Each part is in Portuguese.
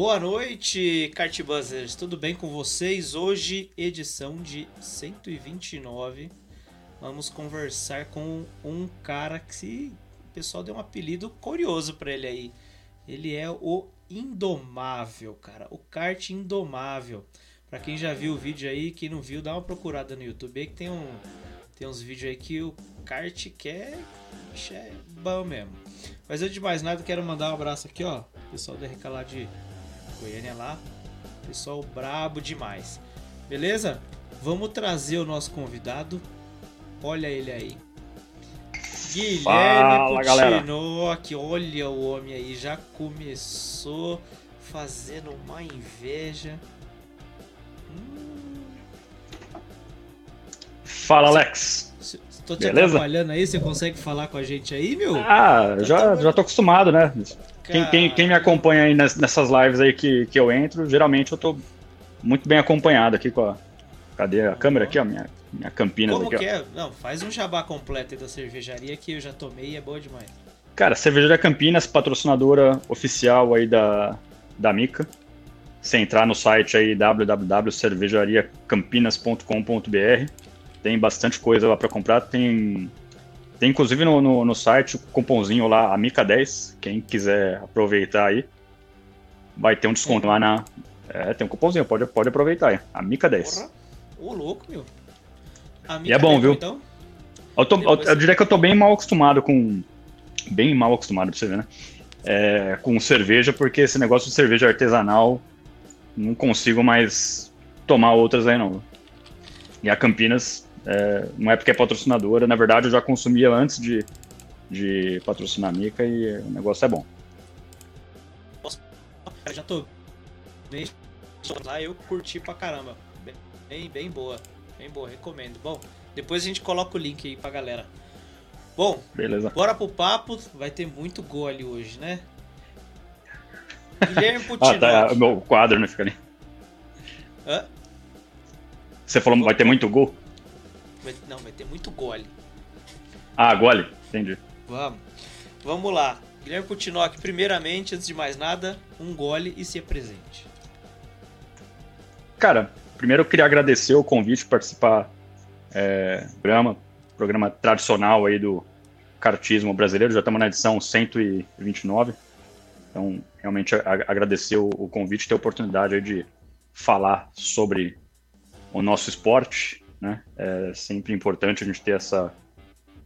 Boa noite, Kartbuzzers. Tudo bem com vocês? Hoje, edição de 129. Vamos conversar com um cara que o pessoal deu um apelido curioso para ele aí. Ele é o Indomável, cara. O kart Indomável. Para quem já viu o vídeo aí, quem não viu, dá uma procurada no YouTube aí que tem um tem uns vídeos aí que o kart quer é bom mesmo. Mas eu de mais nada quero mandar um abraço aqui, ó, pessoal da lá de Goiânia lá. Pessoal brabo demais. Beleza? Vamos trazer o nosso convidado. Olha ele aí. Guilherme Fala, olha o homem aí, já começou fazendo uma inveja. Hum. Fala, Alex. Tô te Beleza? atrapalhando aí, você consegue falar com a gente aí, meu? Ah, já, já tô acostumado, né? Quem, quem, quem, me acompanha aí nessas lives aí que, que eu entro, geralmente eu tô muito bem acompanhado aqui com a. Cadê a câmera aqui, ó? Minha, minha Campinas Como aqui, que é? Não, faz um jabá completo da cervejaria que eu já tomei e é boa demais. Cara, Cervejaria Campinas, patrocinadora oficial aí da, da Mica. Você entrar no site aí www.cervejariacampinas.com.br, tem bastante coisa lá para comprar, tem tem inclusive no, no, no, site o cupomzinho lá, Amica10. Quem quiser aproveitar aí, vai ter um desconto é. lá na. É, tem um cupomzinho, pode, pode aproveitar aí. Amica10. Ô, louco, meu. Amica e é bom, viu? Então? Eu, tô, eu, eu, diria que eu tô bem mal acostumado com. Bem mal acostumado pra você ver, né? É, com cerveja, porque esse negócio de cerveja artesanal não consigo mais tomar outras aí não. E a Campinas é, não é porque é patrocinadora, na verdade eu já consumia antes de, de patrocinar a Mica e o negócio é bom. Nossa, já tô bem lá, eu curti pra caramba. Bem, bem boa, bem boa, recomendo. Bom, depois a gente coloca o link aí pra galera. Bom, Beleza. bora pro papo, vai ter muito gol ali hoje, né? Guilherme Putinho. ah, tá, meu quadro, né, fica ali. Hã? Você falou, vai ter muito gol? Vai, não, vai ter muito gole. Ah, gole, entendi. Vamos. Vamos lá. Guilherme Putinoc, primeiramente, antes de mais nada, um gole e se apresente. Cara, primeiro eu queria agradecer o convite para participar é, do programa, programa tradicional aí do kartismo brasileiro. Já estamos na edição 129. Então, realmente agradecer o, o convite, ter a oportunidade de falar sobre o nosso esporte né? É sempre importante a gente ter essa,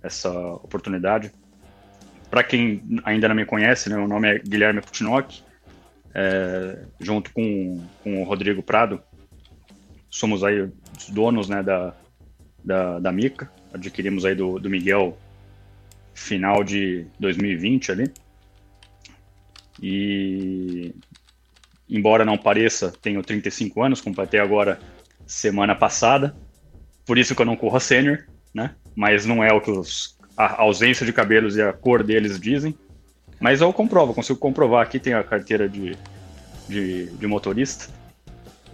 essa oportunidade. Para quem ainda não me conhece, né, o nome é Guilherme Putinoc, é, junto com, com o Rodrigo Prado, somos aí os donos né, da, da, da Mica, adquirimos aí do, do Miguel final de 2020 ali. E embora não pareça, tenho 35 anos, completei agora semana passada por isso que eu não corro a sênior, né? Mas não é o que os, a ausência de cabelos e a cor deles dizem. Mas eu comprovo, consigo comprovar. Aqui tem a carteira de, de, de motorista.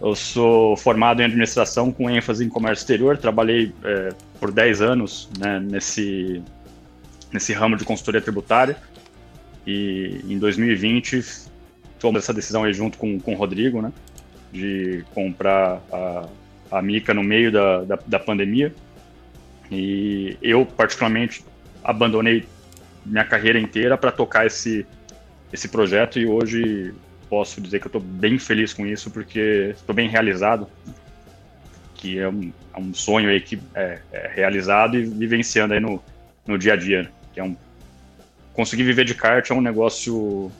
Eu sou formado em administração com ênfase em comércio exterior. Trabalhei é, por 10 anos né, nesse, nesse ramo de consultoria tributária. E em 2020 tomamos essa decisão aí junto com, com o Rodrigo, né? De comprar a, a Mica no meio da, da, da pandemia. E eu, particularmente, abandonei minha carreira inteira para tocar esse, esse projeto e hoje posso dizer que eu estou bem feliz com isso porque estou bem realizado, que é um, é um sonho aí que é, é, realizado e vivenciando aí no, no dia a dia, que é um conseguir viver de kart é um negócio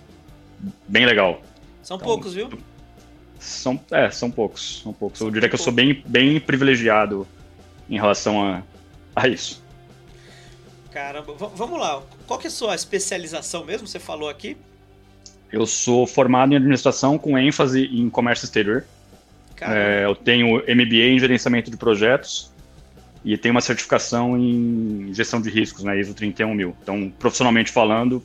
bem legal. São então, poucos, viu? São, é, são poucos. São poucos. Eu diria que eu sou bem, bem privilegiado em relação a, a isso. Caramba, vamos lá. Qual que é a sua especialização mesmo? Você falou aqui? Eu sou formado em administração com ênfase em comércio exterior. É, eu tenho MBA em gerenciamento de projetos e tenho uma certificação em gestão de riscos, né, ISO 31000. Então, profissionalmente falando,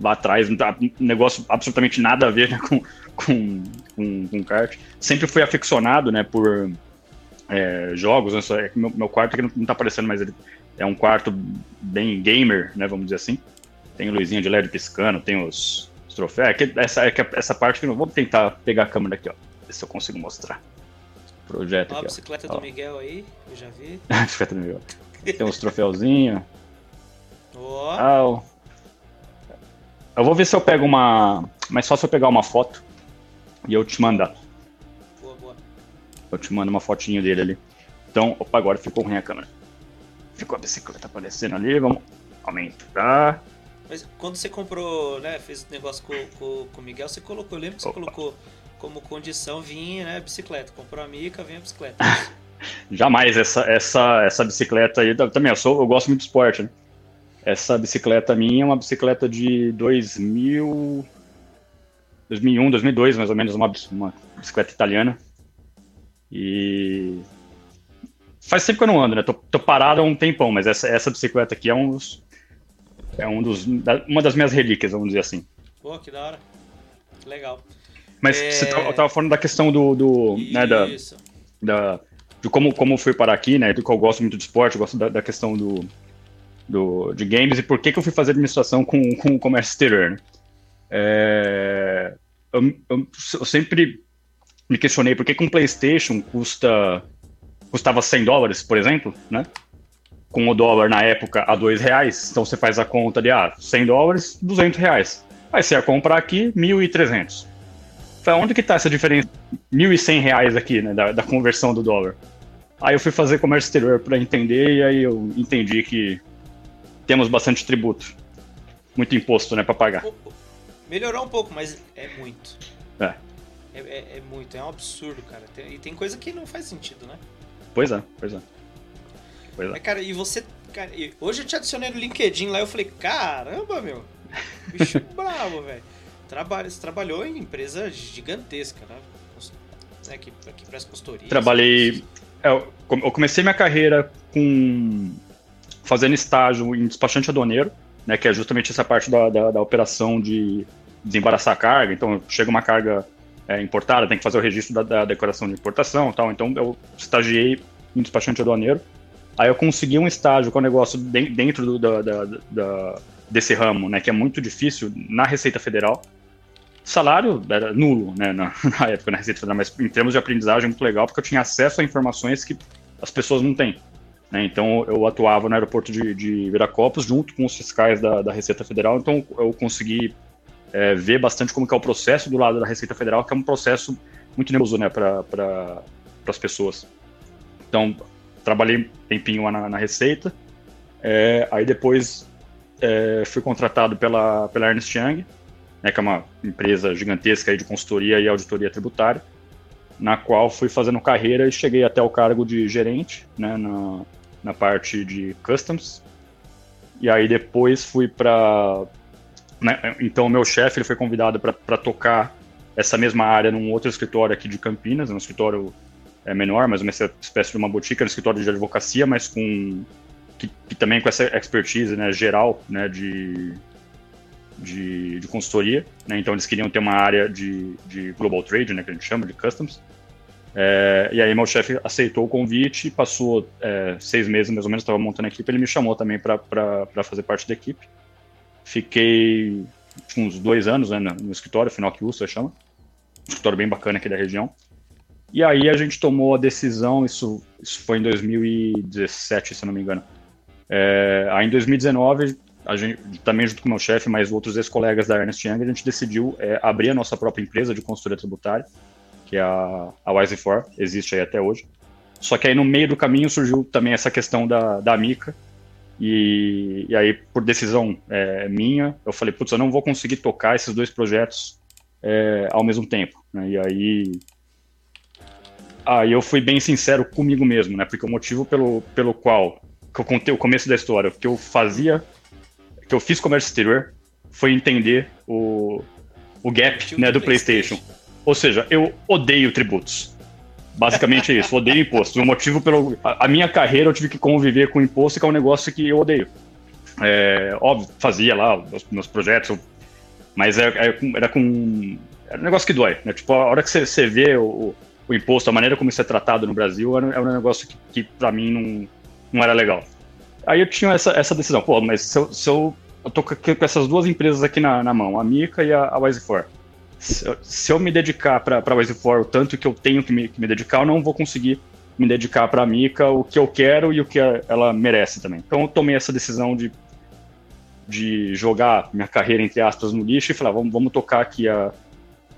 lá atrás, não tá, negócio absolutamente nada a ver né, com, com, com, com kart. Sempre fui aficionado, né, por é, jogos. Né, meu, meu quarto aqui não, não tá aparecendo, mas ele é um quarto bem gamer, né, vamos dizer assim. Tem luzinha de LED piscando, tem os, troféus. É que essa, é que essa parte que não vou tentar pegar a câmera aqui, ó. Ver se eu consigo mostrar. Projeto Ó, a aqui, bicicleta ó. do Miguel aí, eu já vi. ó. bicicleta do Miguel. Tem uns troféuzinhos. Tal. Eu vou ver se eu pego uma. Mais fácil eu pegar uma foto e eu te mandar. boa, boa. Eu te mando uma fotinho dele ali. Então, opa, agora ficou ruim a câmera. Ficou a bicicleta aparecendo ali, vamos aumentar. Mas quando você comprou, né, fez o negócio com, com, com o Miguel, você colocou, eu lembro que você Opa. colocou como condição vinha, né, bicicleta. Comprou a mica, vem a bicicleta. Jamais essa, essa, essa bicicleta aí. Também, eu, sou, eu gosto muito de esporte, né? Essa bicicleta minha é uma bicicleta de 2000. 2001, 2002, mais ou menos, uma, uma bicicleta italiana. E. Faz tempo que eu não ando, né? Tô, tô parado há um tempão, mas essa, essa bicicleta aqui é um dos. É um dos, uma das minhas relíquias, vamos dizer assim. Pô, que da hora. Que legal. Mas É. você tava, eu tava falando da questão do. do né, da, da, de como, como eu fui parar aqui, né? Do que eu gosto muito de esporte, eu gosto da, da questão do, do, de games e por que, que eu fui fazer administração com, com o comércio exterior. Né? É, eu, eu- eu sempre me questionei por que, que um PlayStation custa, custava 100 dólares, por exemplo, né? Com o dólar na época a 2 reais, então você faz a conta de ah, 100 dólares, 200 reais. Aí você ia comprar aqui 1.300. Falei, onde que tá essa diferença? 1.100 reais aqui, né, da, da conversão do dólar. Aí eu fui fazer comércio exterior para entender e aí eu entendi que temos bastante tributo. Muito imposto, né, para pagar. Melhorou um pouco, mas é muito. É. É, é- é muito, é um absurdo, cara. Tem- e tem coisa que não faz sentido, né? Pois é, pois é. Pois é. Cara, e você. Cara, hoje eu te adicionei no LinkedIn lá eu falei, caramba, meu. Bicho bravo, velho. Trabalha, você trabalhou em empresa gigantesca, né? Né, que, que presta consultoria. Trabalhei. é, eu comecei minha carreira com fazendo estágio em despachante aduaneiro, né, que é justamente essa parte da, da, da operação de desembaraçar a carga. Então, chega uma carga é, importada, tem que fazer o registro da, da declaração de importação tal. Então, eu estagiei em despachante aduaneiro. Aí eu consegui um estágio com o negócio den- dentro do, da- da- desse ramo, né, que é muito difícil na Receita Federal. Salário era nulo, né, na, na época na Receita Federal, mas em termos de aprendizagem muito legal, porque eu tinha acesso a informações que as pessoas não têm. Né. Então eu atuava no aeroporto de, de Viracopos junto com os fiscais da, da Receita Federal, então eu consegui é, ver bastante como que é o processo do lado da Receita Federal, que é um processo muito nervoso né, para pra, as pessoas. Então, trabalhei um tempinho lá na, na Receita, é, aí depois é, fui contratado pela, pela Ernst Young, né, que é uma empresa gigantesca aí de consultoria e auditoria tributária, na qual fui fazendo carreira e cheguei até o cargo de gerente né, na, na parte de customs. E aí depois fui para. Né, então, o meu chefe foi convidado para tocar essa mesma área num outro escritório aqui de Campinas, um escritório é, menor, mas uma espécie de uma boutique, um escritório de advocacia, mas com. Que, que também com essa expertise né, geral né, de, de, de consultoria, né? então eles queriam ter uma área de, de global trade, né, que a gente chama de customs. É, e aí meu chefe aceitou o convite, passou é, seis meses mais ou menos, estava montando a equipe, ele me chamou também para fazer parte da equipe. Fiquei uns dois anos né, no, escritório, final que USA chama, um escritório bem bacana aqui da região. E aí a gente tomou a decisão, isso, isso foi em 2017, se eu não me engano. É, aí em 2019 a gente, também junto com meu chefe, mas outros ex-colegas da Ernest Young, a gente decidiu é, abrir a nossa própria empresa de consultoria tributária, que é a, a Wise4, existe aí até hoje. Só que aí no meio do caminho surgiu também essa questão da, da Mica, e, e aí por decisão é, minha, eu falei, putz, eu não vou conseguir tocar esses dois projetos é, ao mesmo tempo. Né? E aí, aí eu fui bem sincero comigo mesmo, né? porque o motivo pelo, pelo qual que eu contei o começo da história, que eu fazia que eu fiz comércio exterior foi entender o, o gap né, do PlayStation. PlayStation. Ou seja, eu odeio tributos. Basicamente é isso, odeio imposto. O motivo pelo. A, a, minha carreira eu tive que conviver com imposto, que é um negócio que eu odeio. É, óbvio, fazia lá os meus projetos, mas era, era, com. Era um negócio que dói, né? Tipo, a hora que você, você vê o, o, imposto, a maneira como isso é tratado no Brasil, era, era um negócio que, que para mim não, não era legal. Aí eu tinha essa, essa decisão, pô, mas se eu, se eu eu tô com essas duas empresas aqui na, na mão, a Mica e a, a Wise4. Se, eu me dedicar para Wise4 o tanto que eu tenho que me, que me dedicar, eu não vou conseguir me dedicar para a Mica o que eu quero e o que ela merece também. Então eu tomei essa decisão de, de jogar minha carreira, entre aspas, no lixo e falar, vamos, vamos tocar aqui a,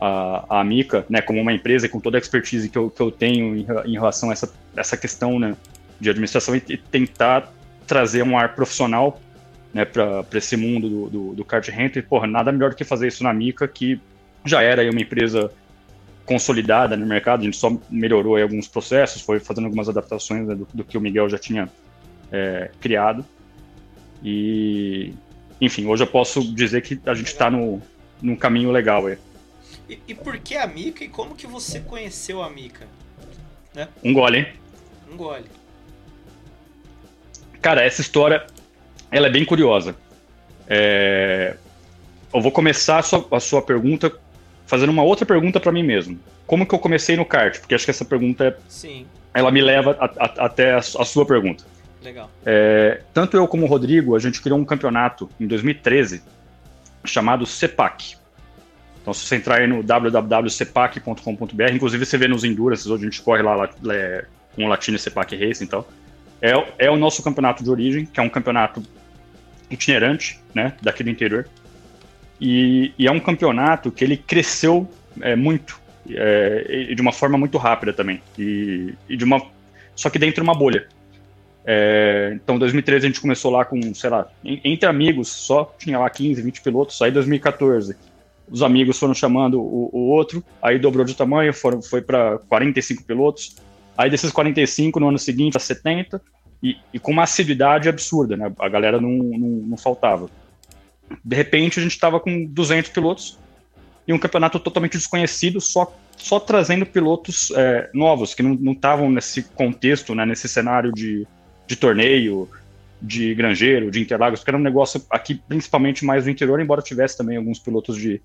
a, a Mica, né, como uma empresa e com toda a expertise que eu, que eu tenho em, em relação a essa, essa questão né, de administração e, e tentar trazer um ar profissional né, para esse mundo do, do, do kart rental. E, porra, nada melhor do que fazer isso na Mica, que já era uma empresa consolidada no mercado, a gente só melhorou alguns processos, foi fazendo algumas adaptações né, do, do, que o Miguel já tinha é, criado. E, enfim, hoje eu posso dizer que a gente está no, num caminho legal aí. E, e, por que a Mica e como que você conheceu a Mica? Né? Um gole, hein? Um gole. Cara, essa história ela é bem curiosa. É... Eu vou começar a sua, a sua pergunta fazendo uma outra pergunta para mim mesmo. Como que eu comecei no kart? Porque acho que essa pergunta Sim. ela me leva a, a, até a, a, sua pergunta. Legal. É, tanto eu como o Rodrigo, a gente criou um campeonato em 2013 chamado CEPAC. Então, se você entrar aí no www.cepac.com.br, inclusive você vê nos Endurance, hoje a gente corre lá, lá é, com o Latino CEPAC Racing e tal. É, é o nosso campeonato de origem, que é um campeonato itinerante, né, daqui do interior. E, e é um campeonato que ele cresceu é, muito, é, de uma forma muito rápida também. E, e, de uma, só que dentro de uma bolha. É, então, em 2013 a gente começou lá com, sei lá, entre amigos só, tinha lá 15, 20 pilotos. Aí, em 2014, os amigos foram chamando o, o outro, aí dobrou de tamanho, foram, foi para 45 pilotos. Aí, desses 45, no ano seguinte, a 70, e, e com uma assiduidade absurda, né? A galera não, não, não faltava. De repente, a gente estava com 200 pilotos e um campeonato totalmente desconhecido, só, só trazendo pilotos é, novos, que não estavam nesse contexto, né, nesse cenário de, de torneio, de granjeiro, de Interlagos, porque era um negócio aqui, principalmente mais do interior, embora tivesse também alguns pilotos de,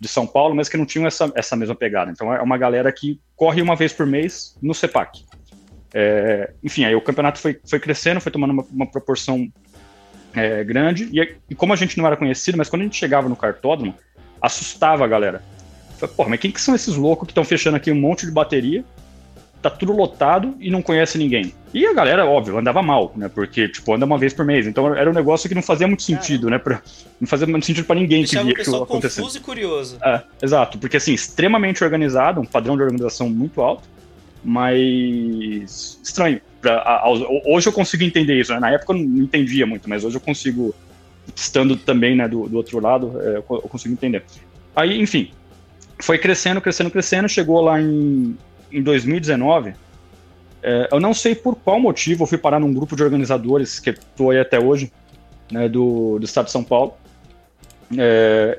de São Paulo, mas que não tinham essa, essa mesma pegada. Então é uma galera que corre uma vez por mês no CEPAC. É, enfim, aí o campeonato foi, foi crescendo, foi tomando uma, uma proporção é, grande, e, e, como a gente não era conhecido, mas quando a gente chegava no cartódromo, assustava a galera. Falei, Pô, mas quem que são esses loucos que estão fechando aqui um monte de bateria, tá tudo lotado e não conhece ninguém? E a galera, óbvio, andava mal, né? Porque, tipo, anda uma vez por mês. Então era um negócio que não fazia muito sentido, né? Pra, não fazia muito sentido para ninguém Deixava que via aquilo acontecendo. confuso e curioso. É, exato. Porque, assim, extremamente organizado, um padrão de organização muito alto, mas estranho pra, hoje eu consigo entender isso. Né? Na época eu não entendia muito, mas hoje eu consigo, estando também né, do, do outro lado, é, eu consigo entender. Aí, enfim, foi crescendo, crescendo, crescendo. Chegou lá em, em 2019. É, eu não sei por qual motivo eu fui parar num grupo de organizadores que estou aí até hoje, né, do, do estado de São Paulo. É,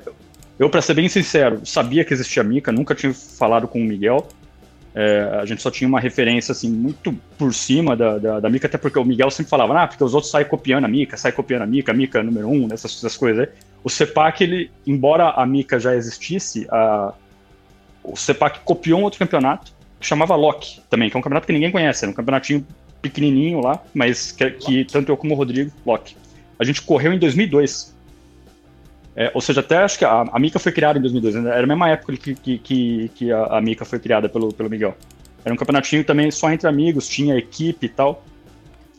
eu, para ser bem sincero, sabia que existia a Mica, nunca tinha falado com o Miguel. É, a gente só tinha uma referência assim muito por cima da, da, da, Mica, até porque o Miguel sempre falava, ah, porque os outros saem copiando a Mica, saem copiando a Mica, a Mica número um, essas, essas coisas aí. O CEPAC, ele, embora a Mica já existisse, a, o CEPAC copiou um outro campeonato que chamava Loki também, que é um campeonato que ninguém conhece, era um campeonatinho pequenininho lá, mas que, que tanto eu como o Rodrigo, Loki. A gente correu em 2002. É, ou seja, até acho que a, a Mica foi criada em 2002, né? era a mesma época que, que, que, que a, a, Mica foi criada pelo, pelo Miguel. Era um campeonatinho também só entre amigos, tinha equipe e tal.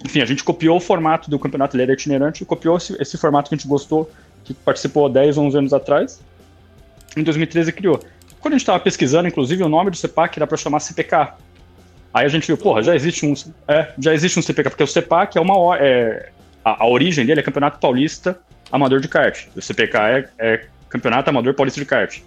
Enfim, a gente copiou o formato do campeonato, ele era itinerante, copiou esse, esse formato que a gente gostou, que participou 10, 11 anos atrás. Em 2013 criou. Quando a gente estava pesquisando, inclusive, o nome do CEPAC era para chamar CPK. Aí a gente viu, porra, já existe um, é, já existe um CPK, porque o CEPAC é uma. É, a, a origem dele é Campeonato Paulista amador de kart. O CPK é, é Campeonato Amador Paulista de Kart.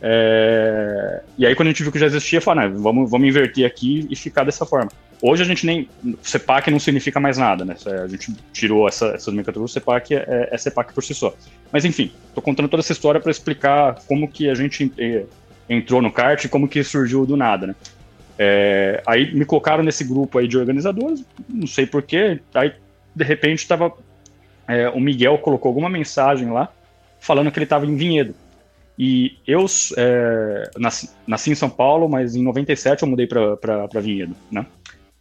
É... E aí, quando a gente viu que já existia, falou, né, vamos, vamos inverter aqui e ficar dessa forma. Hoje a gente nem. CEPAC não significa mais nada, né? A gente tirou essa, essas nomenclaturas, CEPAC é, é CEPAC por si só. Mas enfim, tô contando toda essa história para explicar como que a gente é, entrou no kart e como que surgiu do nada, né? É, aí me colocaram nesse grupo aí de organizadores, não sei porquê, aí de repente estava é, o Miguel colocou alguma mensagem lá falando que ele estava em Vinhedo. E eu é, nasci, nasci, em São Paulo, mas em 97 eu mudei para Vinhedo, né?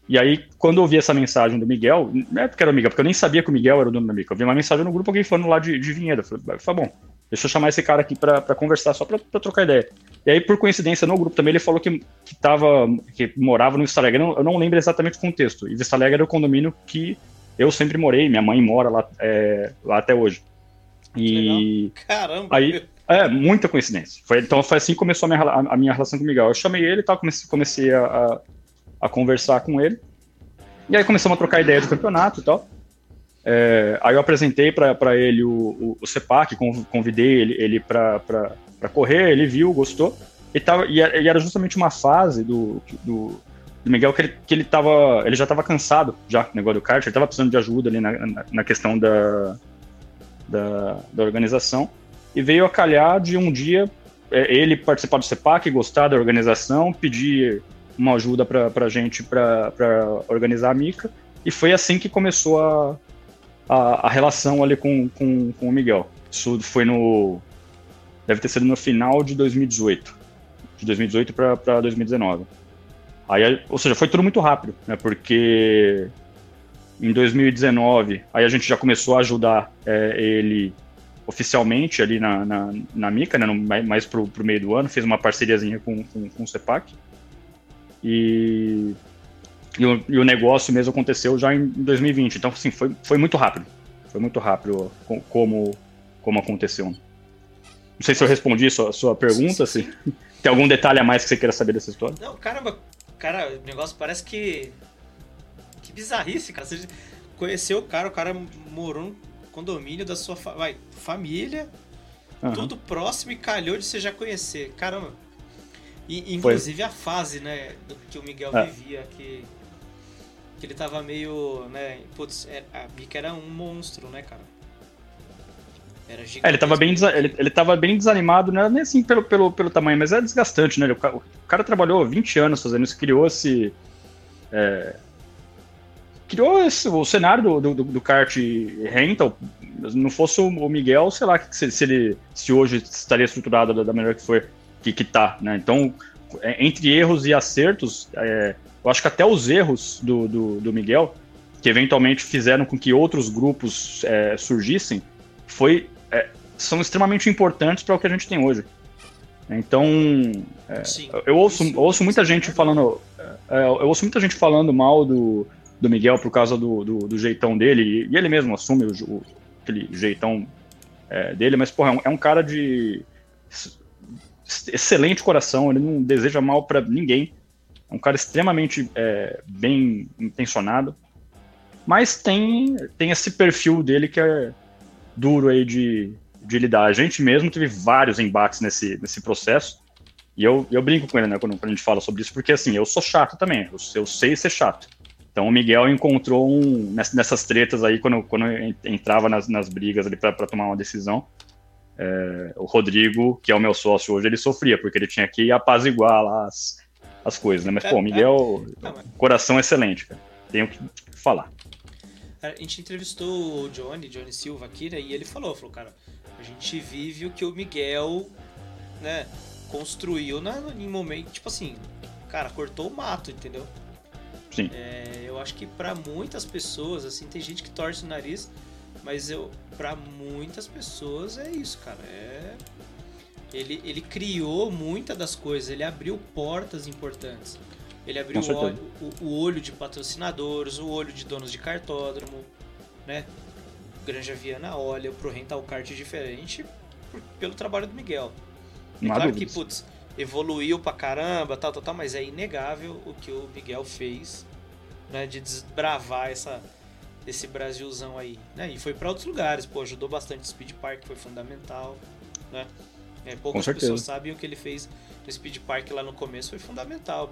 E aí, quando eu vi essa mensagem do Miguel, não é porque era Miguel, porque eu nem sabia que o Miguel era o dono da Mica. Eu vi uma mensagem no grupo, alguém falando lá de, de Vinhedo. Eu falei, falei, bom, deixa eu chamar esse cara aqui para conversar, só para trocar ideia. E aí, por coincidência, no grupo também, ele falou que, que, tava, que morava no Vista Alegre. Eu não, lembro exatamente o contexto. E Vista Alegre era o condomínio que eu sempre morei, minha mãe mora lá, é, lá até hoje. E Caramba! Aí, é, muita coincidência. Foi, então foi assim que começou a minha, a, minha relação com o Miguel. Eu chamei ele e tal, comecei, comecei a, a, a, conversar com ele. E aí começamos a trocar ideia do campeonato e tal. É, aí eu apresentei para ele o, o, o CEPAC, convidei ele, ele para correr, ele viu, gostou. E, tava, e era justamente uma fase do, do, do Miguel que ele, que ele, tava, ele já estava cansado já negócio do kart, ele estava precisando de ajuda ali na, na, na questão da, da, da organização e veio a calhar de um dia é, ele participar do CEPAC, gostar da organização, pedir uma ajuda para a gente para organizar a Mica, e foi assim que começou a, a, a, relação ali com, com, com o Miguel. Isso foi no. Deve ter sido no final de 2018. De 2018 para 2019. Aí, ou seja, foi tudo muito rápido, né? Porque em 2019, aí a gente já começou a ajudar é, ele oficialmente ali na, na, na Mica, né, no, mais pro, pro meio do ano, fez uma parceriazinha com, com, com o CEPAC. E, e, o, e o negócio mesmo aconteceu já em 2020. Então, assim, foi, foi muito rápido. Foi muito rápido como, como aconteceu. Não sei se eu respondi a sua, sua pergunta, sim, sim. se tem algum detalhe a mais que você queira saber dessa história. Não, caramba, cara, o negócio parece que. Que bizarrice, cara. Você conheceu o cara, o cara morou condomínio da sua fa vai, família, uhum. tudo próximo e calhou de você já conhecer. Caramba. E, inclusive Foi. a fase, né, do que o Miguel é. vivia, que, que ele tava meio, né, putz, é, a Mica era um monstro, né, cara? É, ele tava bem, ele, ele tava bem desanimado, não era nem assim pelo, pelo, pelo tamanho, mas é desgastante, né? O cara, o cara trabalhou 20 anos fazendo isso, criou esse. É, criou esse, o cenário do, do, do kart rental. Não fosse o Miguel, sei lá se, se ele se hoje estaria estruturado da, da maneira que foi que, que tá, né? Então, é, entre erros e acertos, é, eu acho que até os erros do, do, do, Miguel, que eventualmente fizeram com que outros grupos é, surgissem, foi, são extremamente importantes para o que a gente tem hoje. Então, é, Sim, eu ouço, ouço muita gente falando, é, eu ouço muita gente falando mal do, do Miguel por causa do, do, do jeitão dele, e ele mesmo assume o, o aquele jeitão é, dele, mas, porra, é um, é um, cara de excelente coração, ele não deseja mal para ninguém, é um cara extremamente é, bem intencionado, mas tem, tem esse perfil dele que é duro aí de, de lidar. A gente mesmo teve vários embates nesse, nesse processo, e eu, eu brinco com ele, né, quando, quando a gente fala sobre isso, porque assim, eu sou chato também, eu, eu sei ser chato. Então o Miguel encontrou um nessas tretas aí quando, quando entrava nas, nas brigas ali para tomar uma decisão. É, o Rodrigo, que é o meu sócio hoje, ele sofria porque ele tinha que apaziguar lá as, as coisas, né? Mas pô, o Miguel, é, é, coração excelente, cara. Tenho que falar. A gente entrevistou o Johnny, Johnny Silva aqui, né? E ele falou, falou, cara, a gente vive o que o Miguel, né, construiu na, em momento, tipo assim, cara, cortou o mato, entendeu? Sim. É, eu acho que para muitas pessoas, assim, tem gente que torce o nariz, mas eu, para muitas pessoas é isso, cara. É, ele, ele criou muitas das coisas, ele abriu portas importantes. Ele abriu o olho, o, o olho de patrocinadores, o olho de donos de cartódromo, né? Granja Viana olha pro rental kart diferente por, pelo trabalho do Miguel. É claro que, putz, evoluiu pra caramba, tal, tal, tal, mas é inegável o que o Miguel fez, né, de desbravar essa, esse Brasilzão aí, né, e foi para outros lugares, pô, ajudou bastante o Speed Park, foi fundamental, né, é, poucas pessoas sabem o que ele fez no Speed Park lá no começo, foi fundamental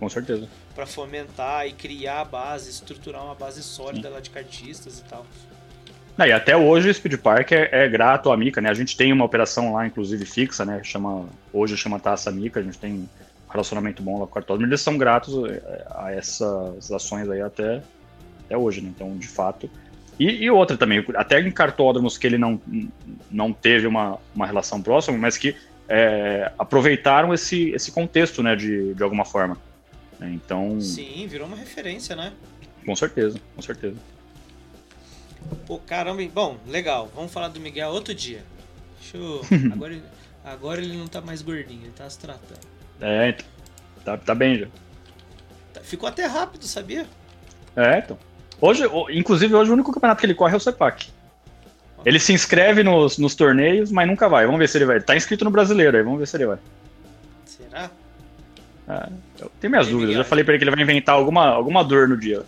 com certeza. Para fomentar e criar a base, estruturar uma base sólida Sim. lá de cartistas e tal. Não, e até hoje o Speed Park é, é, grato à Mica, né? A gente tem uma operação lá, inclusive, fixa, né? Chama, hoje chama Taça Mica, a gente tem um relacionamento bom lá com o cartório, eles são gratos é, a essas ações aí até, até hoje, né? Então, de fato. E, e, outra também, até em cartódromos que ele não, não teve uma, uma relação próxima, mas que é, aproveitaram esse, esse contexto, né, de, de alguma forma. Então. Sim, virou uma referência, né? Com certeza, com certeza. Pô, caramba, bom, legal. Vamos falar do Miguel outro dia. Deixa eu... agora, agora ele não tá mais gordinho, ele tá se tratando. É, tá, tá bem já. Tá, ficou até rápido, sabia? É, então. Hoje, inclusive, hoje o único campeonato que ele corre é o CEPAC. Ele se inscreve nos, nos torneios, mas nunca vai. Vamos ver se ele vai. Tá inscrito no brasileiro aí, vamos ver se ele vai. Será? É, eu tenho minhas dúvidas. Eu já falei pra ele que ele vai inventar alguma, alguma dor no dia.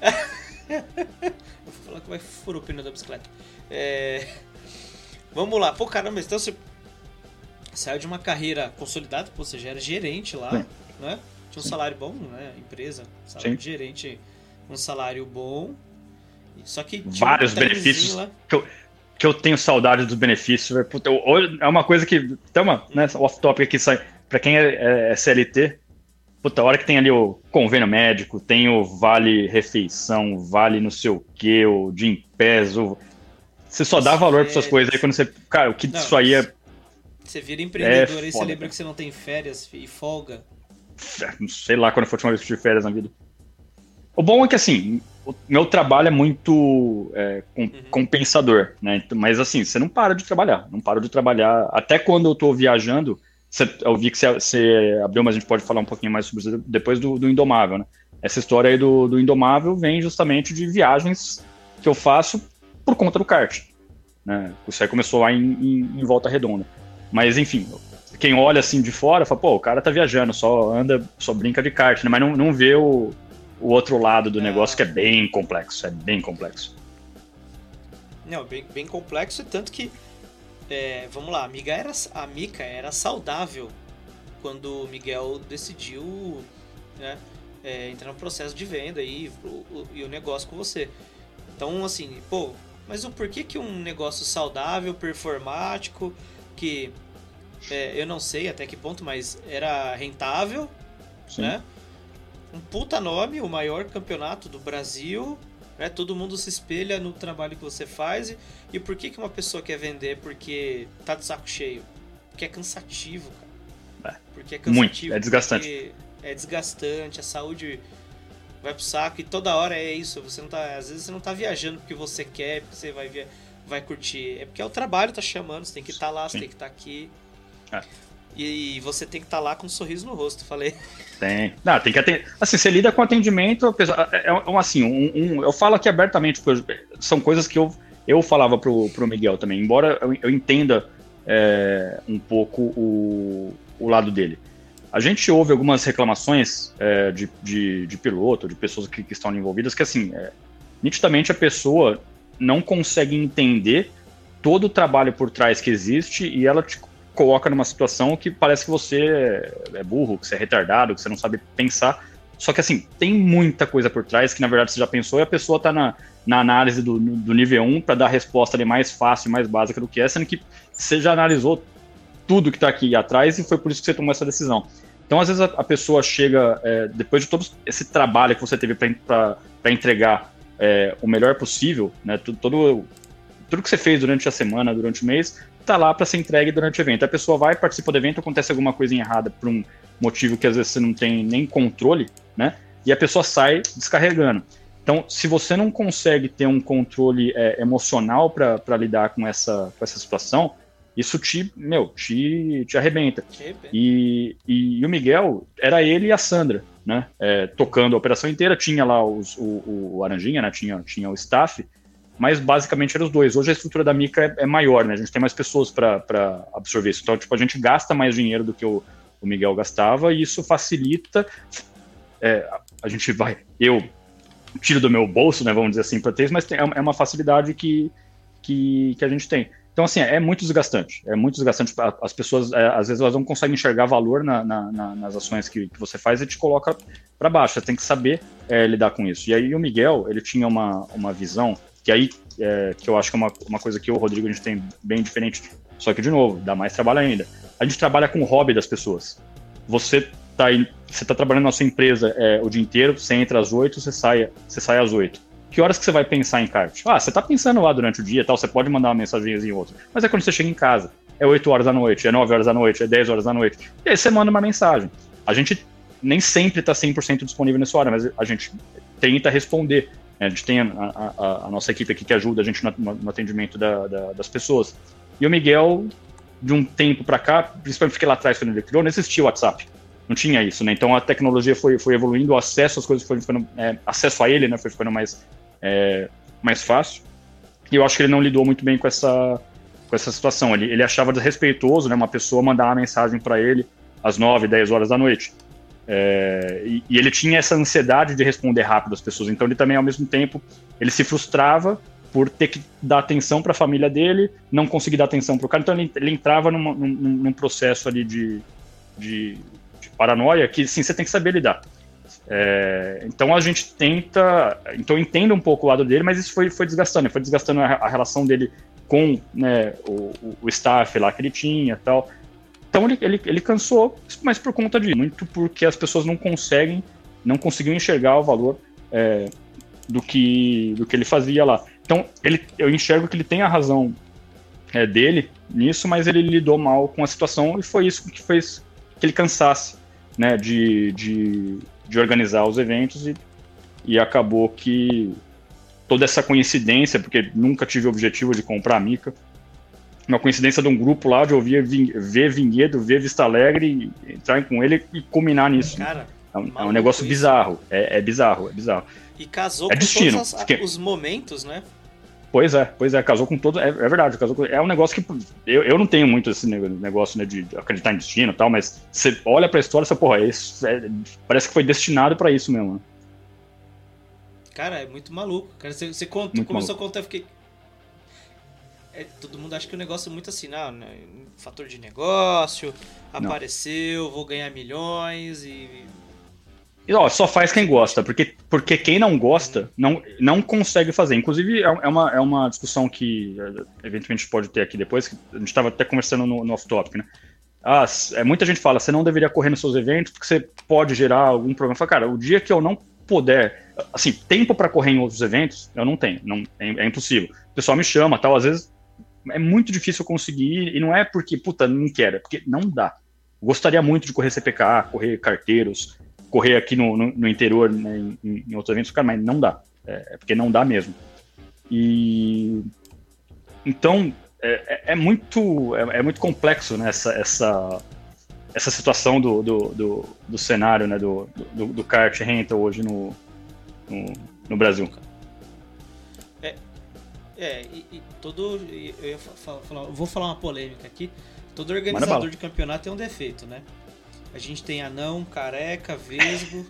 Vou falar que vai furar o pneu da bicicleta. É... Vamos lá. Pô, caramba, então você saiu de uma carreira consolidada, pô, você já era gerente lá, Sim. né? Tinha um Sim. salário bom, né? Empresa, salário de gerente, um salário bom. Só que vários um benefícios que eu, que eu tenho saudade dos benefícios. Puta, eu, é uma coisa que. Toma, né, off-topic aqui, sai. Pra quem é, é, é CLT, puta, a hora que tem ali o convênio médico, tem o vale refeição, vale não sei o que, o Jim Pass, o... você só dá valor para essas coisas aí quando você. Cara, o que não, isso aí é. Você vira empreendedor é aí, você lembra que você não tem férias e folga. Sei lá quando foi a última vez que tive férias na vida. O bom é que, assim, o meu trabalho é muito é, com, uhum. compensador, né? Mas, assim, você não para de trabalhar. Não para de trabalhar. Até quando eu tô viajando, eu vi que você, você, abriu, mas a gente pode falar um pouquinho mais sobre isso depois do, do Indomável, né? Essa história aí do, do Indomável vem justamente de viagens que eu faço por conta do kart. Né? Isso aí começou lá em, em, em Volta Redonda. Mas, enfim, quem olha assim de fora, fala, pô, o cara tá viajando, só anda, só brinca de kart, né? Mas não, não vê o, o outro lado do negócio que é bem complexo, é bem complexo. Não, bem, bem complexo, tanto que, é, vamos lá, a Mica, era, a Mica era saudável quando o Miguel decidiu né, é, entrar no processo de venda e o, o, e o negócio com você. Então, assim, pô, mas o porquê que um negócio saudável, performático, que é, eu não sei até que ponto, mas era rentável, Sim. né? um puta nome, o maior campeonato do Brasil, né? Todo mundo se espelha no trabalho que você faz. E, por que, que uma pessoa quer vender porque tá de saco cheio? Porque é cansativo, cara. É, porque é cansativo. Muito, é desgastante. É desgastante, a saúde vai pro saco e toda hora é isso. Você não tá, às vezes você não tá viajando porque você quer, porque você vai ver, vai curtir. É porque é o trabalho tá chamando, você tem que estar tá lá, Sim. você tem que estar tá aqui. É. E você tem que estar tá lá com um sorriso no rosto, falei. Tem. Não, tem que atender. Assim, você lida com atendimento, é, é, é assim, um, um, eu falo aqui abertamente, são coisas que eu, eu falava pro, pro Miguel também, embora eu, eu entenda é, um pouco o, o lado dele. A gente ouve algumas reclamações é, de, de, de, piloto, de pessoas que, que estão envolvidas, que assim, é, nitidamente a pessoa não consegue entender todo o trabalho por trás que existe e ela te coloca numa situação que parece que você é burro, que você é retardado, que você não sabe pensar. Só que assim, tem muita coisa por trás que na verdade você já pensou e a pessoa está na, na análise do, do nível 1 para dar a resposta ali mais fácil, mais básica do que é, sendo que você já analisou tudo que está aqui atrás e foi por isso que você tomou essa decisão. Então, às vezes, a, a pessoa chega, é, depois de todo esse trabalho que você teve para entregar é, o melhor possível, né, tudo, todo, tudo que você fez durante a semana, durante o mês, tá lá para ser entregue durante o evento. A pessoa vai, participa do evento, acontece alguma coisa errada por um motivo que às vezes você não tem nem controle, né? E a pessoa sai descarregando. Então, se você não consegue ter um controle é, emocional para lidar com essa, com essa situação, isso te, meu, te, te arrebenta. E, e, e, o Miguel, era ele e a Sandra, né? É, tocando a operação inteira, tinha lá os, o, o Aranjinha, né? Tinha, tinha o staff, mas basicamente eram os dois. Hoje a estrutura da Mica é, é maior, né? A gente tem mais pessoas para absorver isso. Então, tipo, a gente gasta mais dinheiro do que o, o Miguel gastava e isso facilita. É, a gente vai, eu tiro do meu bolso, né? Vamos dizer assim, para ter mas tem, é, é uma facilidade que, que, que a gente tem. Então, assim, é muito desgastante. É muito desgastante. As pessoas, é, às vezes, elas não conseguem enxergar valor na, na, na, nas ações que, que, você faz e te coloca para baixo. Você tem que saber é, lidar com isso. E aí, o Miguel, ele tinha uma, uma visão que aí, é, que eu acho que é uma, uma coisa que eu o Rodrigo a gente tem bem diferente. Só que, de novo, dá mais trabalho ainda. A gente trabalha com o hobby das pessoas. Você tá, você tá trabalhando na sua empresa é, o dia inteiro, você entra às 8, você sai, você sai às 8. Que horas que você vai pensar em kart? Ah, você tá pensando lá durante o dia tal, você pode mandar uma mensagem em outra. Mas é quando você chega em casa. É 8 horas da noite, é 9 horas da noite, é 10 horas da noite. E aí você manda uma mensagem. A gente nem sempre está 100% disponível nessa hora, mas a gente tenta responder. A gente tem a, a, a, nossa equipe aqui que ajuda a gente no, no atendimento da, da, das pessoas. E o Miguel, de um tempo para cá, principalmente porque lá atrás, quando ele criou, não existia o WhatsApp. Não tinha isso, né? Então a tecnologia foi, foi evoluindo, o acesso às coisas foi ficando, é, acesso a ele, né, foi ficando mais, é, mais fácil. E eu acho que ele não lidou muito bem com essa, com essa situação. Ele, ele achava desrespeitoso, né, uma pessoa mandar uma mensagem para ele às 9, 10 horas da noite. É, e, e, ele tinha essa ansiedade de responder rápido às pessoas. Então ele também, ao mesmo tempo, ele se frustrava por ter que dar atenção para a família dele, não conseguir dar atenção para o cara. Então ele, ele entrava numa, num, num, processo ali de, de, de, paranoia que sim, você tem que saber lidar. É, então a gente tenta, então eu entendo um pouco o lado dele, mas isso foi, foi desgastando, foi desgastando a, a relação dele com né, o, o, staff lá que ele tinha tal. Então ele, ele, ele cansou, mas por conta de muito porque as pessoas não conseguem, não conseguiam enxergar o valor é, do, que, do que ele fazia lá. Então ele, eu enxergo que ele tem a razão é, dele nisso, mas ele lidou mal com a situação e foi isso que fez que ele cansasse né, de, de, de organizar os eventos e, e acabou que toda essa coincidência, porque nunca tive o objetivo de comprar a Mica, uma coincidência de um grupo lá de ouvir ver Vinhedo, ver Vista Alegre, entrar com ele e culminar nisso. Cara, é um, é um negócio isso. bizarro. É, é, bizarro, é bizarro. E casou é com destino, todos as, os momentos, né? Pois é, pois é, casou com todo. É, é verdade, casou com, é um negócio que. Eu, eu não tenho muito esse negócio né, de acreditar em destino e tal, mas você olha pra história e você, porra, isso é, parece que foi destinado para isso mesmo. Né? Cara, é muito maluco. Cara, você, você conta, começou maluco. a contar, eu fiquei. É, todo mundo acha que o negócio é muito assim, não, né? fator de negócio, não. apareceu, vou ganhar milhões e. E, ó, só faz quem gosta, porque, porque quem não gosta não, não consegue fazer. Inclusive, é, é uma, é uma discussão que é, eventualmente pode ter aqui depois, que a gente estava até conversando no, no off-topic, né? Ah, é, muita gente fala, você não deveria correr nos seus eventos porque você pode gerar algum problema. Fala, cara, o dia que eu não puder, assim, tempo para correr em outros eventos, eu não tenho, não, é, é, impossível. O pessoal me chama, tal, às vezes é muito difícil conseguir, e não é porque, puta, não quero, é porque não dá. gostaria muito de correr CPK, correr carteiros, correr aqui no, no, no interior, né, em, em, outros eventos, cara, mas não dá. É, é, porque não dá mesmo. E então é, é, é muito é, é, muito complexo né, essa, essa, essa situação do, do, do, do cenário né, do, do, do kart rental hoje no, no, no Brasil. É, é e, e todo. Eu falar, vou falar uma polêmica aqui. Todo organizador de campeonato tem um defeito, né? A gente tem anão, careca, vesgo,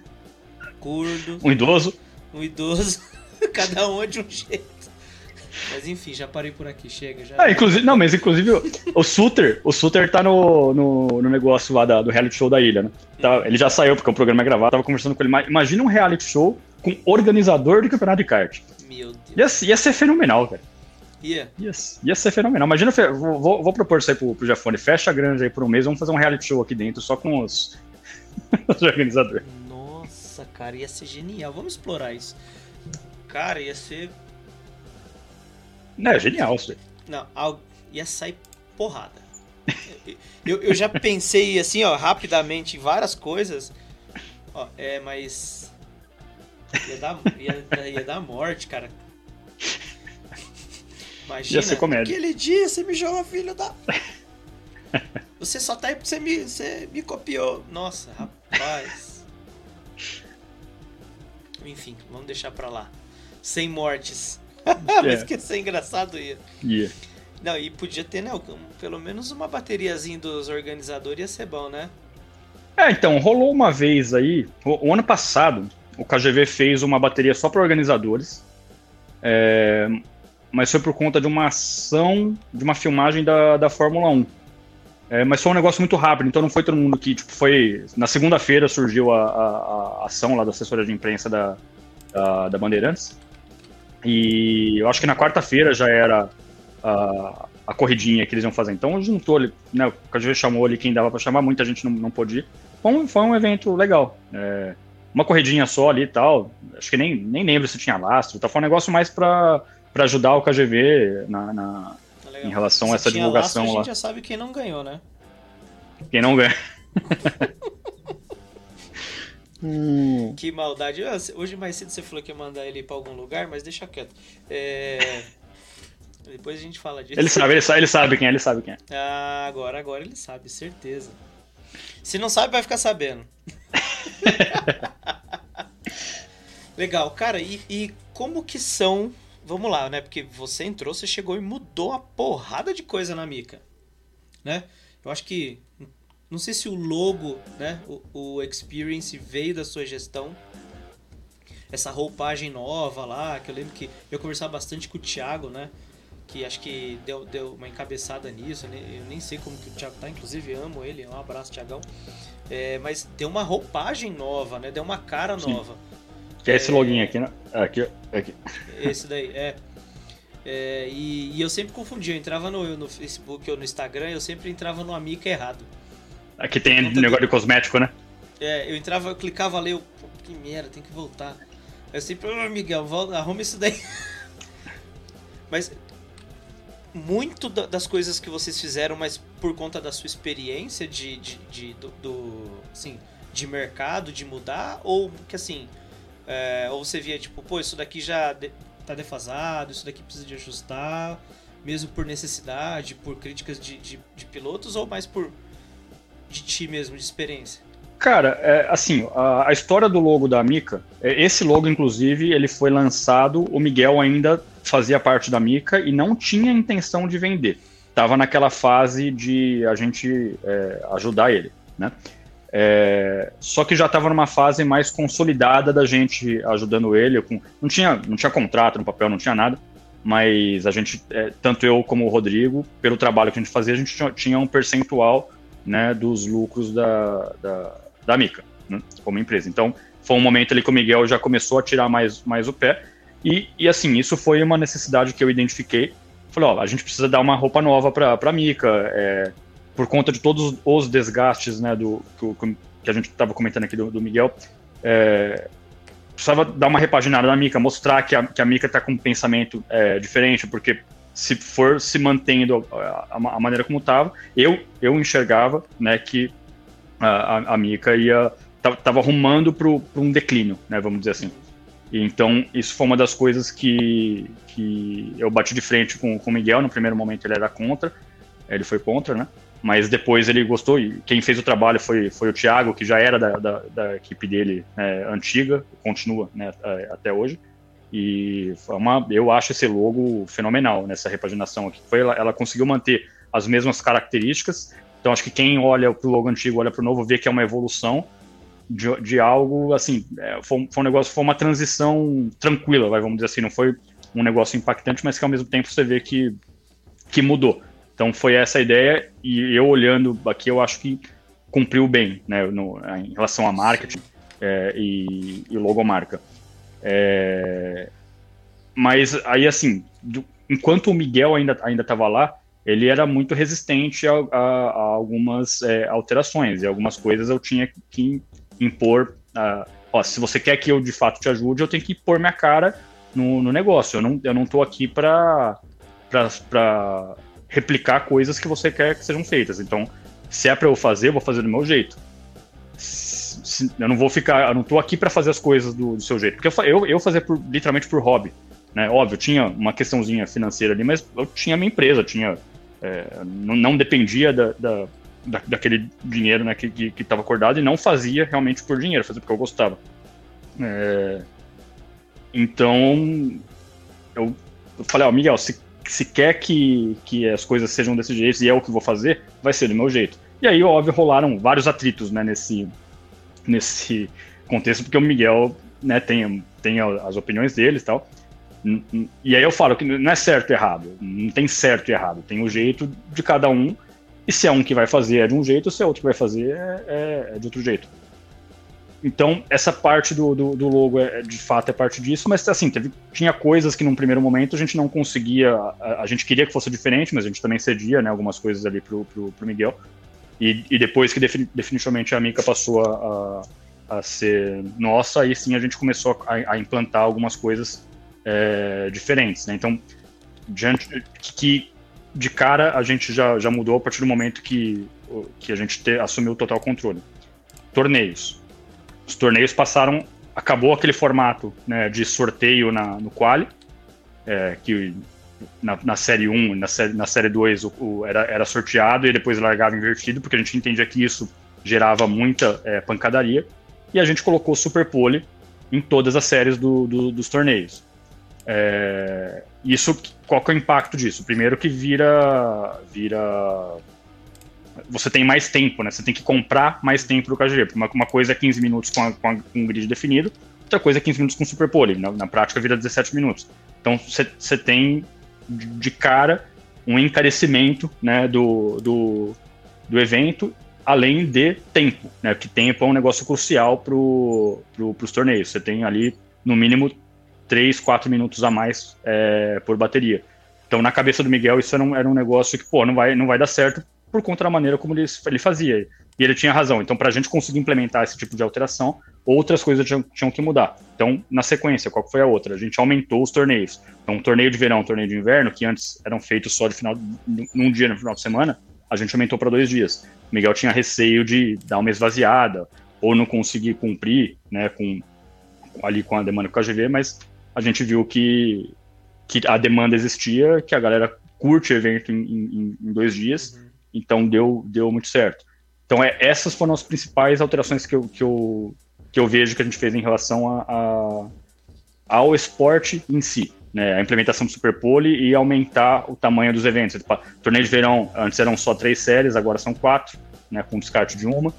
curdo. Um idoso. Um idoso. Cada um é de um jeito. Mas enfim, já parei por aqui, chega. Já... Ah, inclusive, não, mas inclusive o Suter, o Suter tá no, no, no negócio lá da, do reality show da ilha, né? Tá, ele já saiu porque o programa é gravado, tava conversando com ele. Imagina um reality show com organizador de campeonato de kart. Meu Deus. Ia, ia ser fenomenal, cara. Ia. ia. Ia ser fenomenal. Imagina, vou, vou, vou propor isso aí pro, pro Jafone. Fecha a grande aí por um mês, vamos fazer um reality show aqui dentro só com os, os organizadores. Nossa, cara, ia ser genial. Vamos explorar isso. Cara, ia ser não, é genial isso Não, ia sair porrada. eu, eu já pensei assim, ó, rapidamente em várias coisas. Ó, é, mas. Ia dar, ia, ia dar morte, cara. Imagina, ia ser comédia. aquele dia você me jogou, filho da. Você só tá aí porque você me, você me copiou. Nossa, rapaz. Enfim, vamos deixar pra lá. Sem mortes. Mas que ser engraçado ia. Yeah. Não, e podia ter, né? Pelo menos uma bateriazinha dos organizadores ia ser bom, né? É, então, rolou uma vez aí, o, o ano passado, o KGV fez uma bateria só para organizadores, é, mas foi por conta de uma ação, de uma filmagem da, da Fórmula 1. É, mas foi um negócio muito rápido, então não foi todo mundo que, tipo, foi... Na segunda-feira surgiu a, a, a, ação lá da assessoria de imprensa da, da, da Bandeirantes, e eu acho que na quarta-feira já era a, a corridinha que eles iam fazer. Então juntou né? O KGV chamou ali quem dava para chamar, muita gente não, não. Foi um, foi um evento legal. É, uma corridinha só ali e tal. Acho que nem, nem lembro se tinha lastro. Tá? Foi um negócio mais para ajudar o KGV na, na tá em relação se a essa divulgação lastro, lá. A gente já sabe quem não ganhou, né? Quem não ganha. Hum. Que maldade. Ah, hoje mais cedo você falou que ia mandar ele para algum lugar, mas deixa quieto. É... Depois a gente fala disso. Ele sabe, ele sabe, ele sabe quem é, ele sabe quem é. Ah, agora, agora ele sabe, certeza. Se não sabe, vai ficar sabendo. Legal, cara, e, e como que são. Vamos lá, né? Porque você entrou, você chegou e mudou a porrada de coisa na Mica. Né? Eu acho que. Não sei se o logo, né? O, o Experience veio da sua gestão. Essa roupagem nova lá, que eu lembro que eu conversava bastante com o Thiago, né? Que acho que deu, deu uma encabeçada nisso. Né? Eu nem sei como que o Thiago tá, inclusive amo ele. Um abraço, Thiagão. É, mas deu uma roupagem nova, né? Deu uma cara Sim. nova. Que é esse login aqui, né? Aqui, aqui. Esse daí, é. é e, e, eu sempre confundia, eu entrava no, no Facebook ou no Instagram, eu sempre entrava no Amica errado. Aqui tem negócio de cosmético, né? É, eu entrava, eu clicava ali, eu, que merda, tem que voltar. Eu sempre, ô oh, Miguel, volta, arruma isso daí. Mas muito das coisas que vocês fizeram, mas por conta da sua experiência de, de, de do, do, assim, de mercado, de mudar, ou que assim, é, ou você via tipo, pô, isso daqui já de, tá defasado, isso daqui precisa de ajustar, mesmo por necessidade, por críticas de, de, de pilotos, ou mais por de ti mesmo, de experiência? Cara, é, assim, a, a, história do logo da Mica, é, esse logo, inclusive, ele foi lançado, o Miguel ainda fazia parte da Mica e não tinha intenção de vender. Estava naquela fase de a gente é, ajudar ele, né? É, só que já estava numa fase mais consolidada da gente ajudando ele. Com, não, tinha, não tinha contrato no papel, não tinha nada, mas a gente, é, tanto eu como o Rodrigo, pelo trabalho que a gente fazia, a gente tinha, tinha um percentual né, dos lucros da, da, da Mica, né, como empresa. Então, foi um momento ali que o Miguel já começou a tirar mais, mais o pé. E, e assim, isso foi uma necessidade que eu identifiquei. Falei, ó, a gente precisa dar uma roupa nova para a Mica, é, por conta de todos os desgastes, né, do, que, que a gente estava comentando aqui do, do Miguel. É, precisava dar uma repaginada na Mica, mostrar que a, que a Mica está com um pensamento é, diferente, porque se for se mantendo a, a, a maneira como estava, eu, eu enxergava né, que a, a, Mica ia estava arrumando para um declínio, né, vamos dizer assim. Então, isso foi uma das coisas que, que eu bati de frente com, com o Miguel. No primeiro momento, ele era contra, ele foi contra, né? Mas depois ele gostou, e quem fez o trabalho foi, foi o Thiago, que já era da, da, da equipe dele é, antiga, continua né, até hoje. E uma, eu acho esse logo fenomenal nessa repaginação aqui. Foi, ela, ela conseguiu manter as mesmas características. Então, acho que quem olha para o logo antigo, olha para o novo, vê que é uma evolução de, de algo, assim, é, foi, foi, um negócio, foi uma transição tranquila, vai, vamos dizer assim, não foi um negócio impactante, mas que ao mesmo tempo você vê que, que mudou. Então foi essa a ideia, e eu olhando aqui, eu acho que cumpriu bem, né, no, em relação a marketing é, e, e logomarca. É, mas aí, assim, do, enquanto o Miguel ainda ainda estava lá, ele era muito resistente a, a, a algumas é, alterações e algumas coisas eu tinha que impor. Uh, ó, se você quer que eu de fato te ajude, eu tenho que pôr minha cara no, no negócio. Eu não, eu não tô aqui para replicar coisas que você quer que sejam feitas. Então, se é para eu fazer, eu vou fazer do meu jeito. Se, eu não vou ficar, eu não tô aqui para fazer as coisas do, do, seu jeito. Porque eu, eu, eu fazia por, literalmente por hobby. Né? Óbvio, tinha uma questãozinha financeira ali, mas eu tinha minha empresa, tinha, é, não, não, dependia da, da da, daquele dinheiro né, que estava acordado e não fazia realmente por dinheiro, fazia porque eu gostava. É, então, eu, eu falei, ó, Miguel, se, se quer que, que as coisas sejam desse jeito e é o que vou fazer, vai ser do meu jeito. E aí, óbvio, rolaram vários atritos né, nesse, nesse contexto, porque o Miguel né, tem, tem as opiniões dele e tal. E aí eu falo que não é certo e errado, não tem certo e errado, tem o jeito de cada um e se é um que vai fazer é de um jeito, se é outro que vai fazer é, é, é de outro jeito. Então, essa parte do, do, do, logo, é, de fato, é parte disso, mas assim, teve, tinha coisas que num primeiro momento a gente não conseguia, a, a, gente queria que fosse diferente, mas a gente também cedia né, algumas coisas ali pro, pro, pro Miguel. E, e, depois que definitivamente a Mica passou a, a, a, ser nossa, aí sim a gente começou a, a implantar algumas coisas é, diferentes. Né? Então, diante que de cara a gente já, já mudou a partir do momento que, que a gente te, assumiu o total controle. Torneios. Os torneios passaram, acabou aquele formato né, de sorteio na, no quali, é, que na, na, série 1, na série, na série 2 o, o, era, era sorteado e depois largava invertido, porque a gente entendia que isso gerava muita é, pancadaria, e a gente colocou Super Pole em todas as séries do, do, dos torneios. É, isso, qual que é o impacto disso? Primeiro que vira, vira, você tem mais tempo, né? Você tem que comprar mais tempo do KGG. Uma, uma coisa é 15 minutos com, a, com, a, com um grid definido, outra coisa é 15 minutos com Super Pole. Na, na prática vira 17 minutos. Então você tem de cara um encarecimento né, do, do, do evento, além de tempo, né? Porque tempo é um negócio crucial para pro, os torneios. Você tem ali, no mínimo, 3, 4 minutos a mais é, por bateria. Então, na cabeça do Miguel, isso era um, era um negócio que, pô, não vai, não vai dar certo por conta da maneira como ele, ele fazia. E ele tinha razão. Então, para a gente conseguir implementar esse tipo de alteração, outras coisas tinham, tinham, que mudar. Então, na sequência, qual foi a outra? A gente aumentou os torneios. Então, um torneio de verão, um torneio de inverno, que antes eram feitos só de final, num dia no final de semana, a gente aumentou para dois dias. O Miguel tinha receio de dar uma esvaziada ou não conseguir cumprir, né, com ali com a demanda com a GV, mas a gente viu que, que a demanda existia, que a galera curte o evento em, em, em dois dias, uhum. então deu, deu muito certo. Então, é, essas foram as principais alterações que eu, que eu, que eu vejo que a gente fez em relação a, a ao esporte em si. Né, a implementação do Superpole e aumentar o tamanho dos eventos. Torneio de verão, antes eram só três séries, agora são quatro, né, com descarte de uma.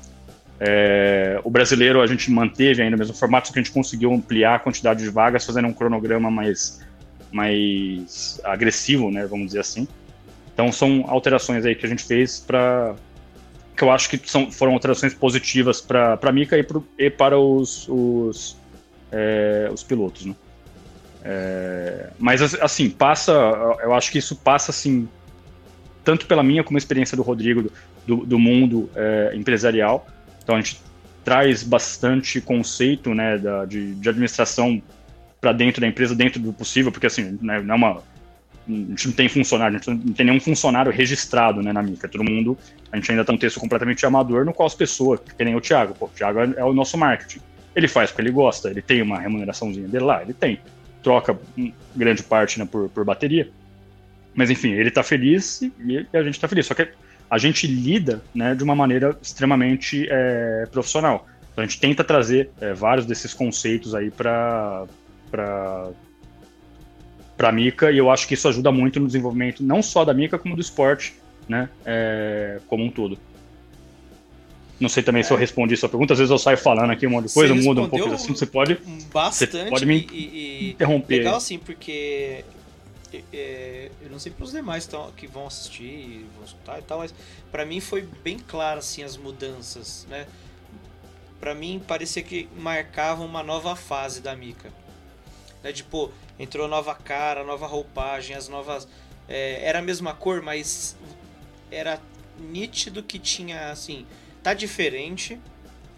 É, o brasileiro a gente manteve ainda o mesmo formato, só que a gente conseguiu ampliar a quantidade de vagas, fazendo um cronograma mais, mais agressivo, né, vamos dizer assim. Então são alterações aí que a gente fez para que eu acho que são, foram alterações positivas para a Mica e, pro, e, para os, os, é, os pilotos, né? É, mas assim, passa, eu acho que isso passa assim, tanto pela minha como a experiência do Rodrigo do, do mundo é, empresarial. Então a gente traz bastante conceito né, da, de, de administração para dentro da empresa, dentro do possível, porque assim, né, não é uma a gente não tem funcionário, a gente não tem nenhum funcionário registrado né, na Mica. Todo mundo, a gente ainda está um texto completamente amador, no qual as pessoas, que nem o Thiago, pô, o Thiago é, é, o nosso marketing. Ele faz porque ele gosta, ele tem uma remuneraçãozinha dele lá, ele tem. Troca grande parte né, por, por bateria. Mas enfim, ele está feliz e, a gente está feliz. Só que a gente lida né, de uma maneira extremamente é, profissional. Então a gente tenta trazer é, vários desses conceitos aí para para a Mica e eu acho que isso ajuda muito no desenvolvimento não só da Mica como do esporte, né, é, como um todo. Não sei também é. se eu é. respondi sua pergunta, às vezes eu saio falando aqui uma coisa, muda um pouco assim, você pode bastante você pode me e, e interromper. Legal sim, porque é, eu não sei para os demais tão, que vão assistir, vão escutar e tal, mas para mim foi bem claro assim as mudanças, né? Para mim parecia que marcavam uma nova fase da Mica. Né? Tipo, entrou nova cara, nova roupagem, as novas. É, era a mesma cor, mas era nítido que tinha assim. Tá diferente,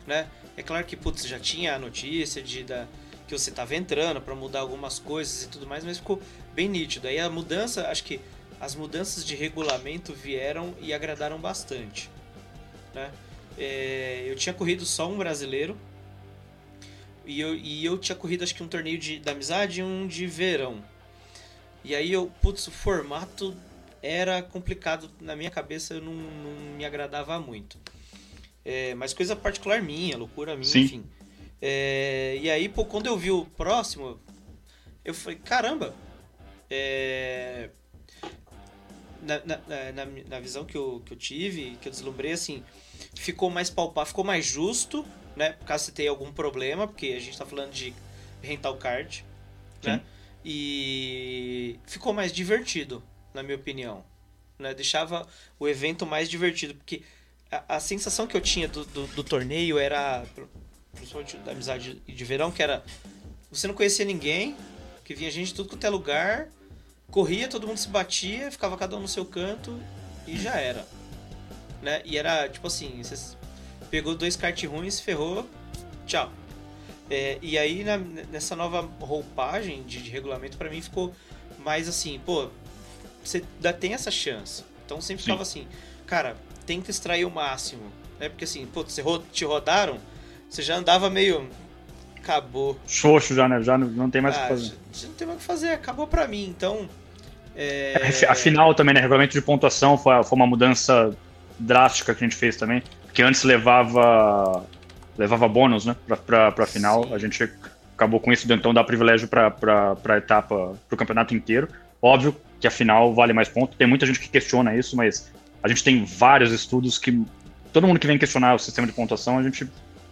né? É claro que, putz, já tinha a notícia de da, que você tava entrando para mudar algumas coisas e tudo mais, mas ficou bem nítido. Aí a mudança, acho que as mudanças de regulamento vieram e agradaram bastante, né? É, eu tinha corrido só um brasileiro, e eu, e eu tinha corrido acho que um torneio de, da amizade e um de verão. E aí eu, putz, o formato era complicado na minha cabeça, eu não, não me agradava muito. É, mas coisa particular minha, loucura minha, Sim. enfim. É, e aí, pô, quando eu vi o próximo, eu falei, caramba, é, na, na, na, na, visão que eu, que eu tive, que eu deslumbrei, assim, ficou mais palpável, ficou mais justo, né? Caso você tenha algum problema, porque a gente está falando de rental card, né? Sim. né? E ficou mais divertido, na minha opinião. Né? Deixava o evento mais divertido, porque a, a sensação que eu tinha do, do, do, torneio era, principalmente da amizade de verão, que era você não conhecia ninguém, que vinha gente de tudo quanto é lugar, corria, todo mundo se batia, ficava cada um no seu canto e já era. Né? E era tipo assim, vocês pegou dois kart ruins, ferrou, tchau. É, e aí na, nessa nova roupagem de, de regulamento para mim ficou mais assim, pô, você ainda tem essa chance. Então sempre Sim. ficava assim, cara, tenta extrair o máximo, né? Porque assim, pô, você te rodaram, você já andava meio. Acabou. Xoxo já, né? Já não, tem mais o Ah, que fazer. já, não tem mais o que fazer, acabou pra mim. Então. É... A final também, né? Regulamento de pontuação foi, foi uma mudança drástica que a gente fez também. Porque antes levava levava bônus, né? Pra, pra, pra final. Sim. A gente acabou com isso, então dá privilégio pra, pra, pra etapa, pro campeonato inteiro. Óbvio que a final vale mais pontos. Tem muita gente que questiona isso, mas a gente tem vários estudos que. Todo mundo que vem questionar o sistema de pontuação, a gente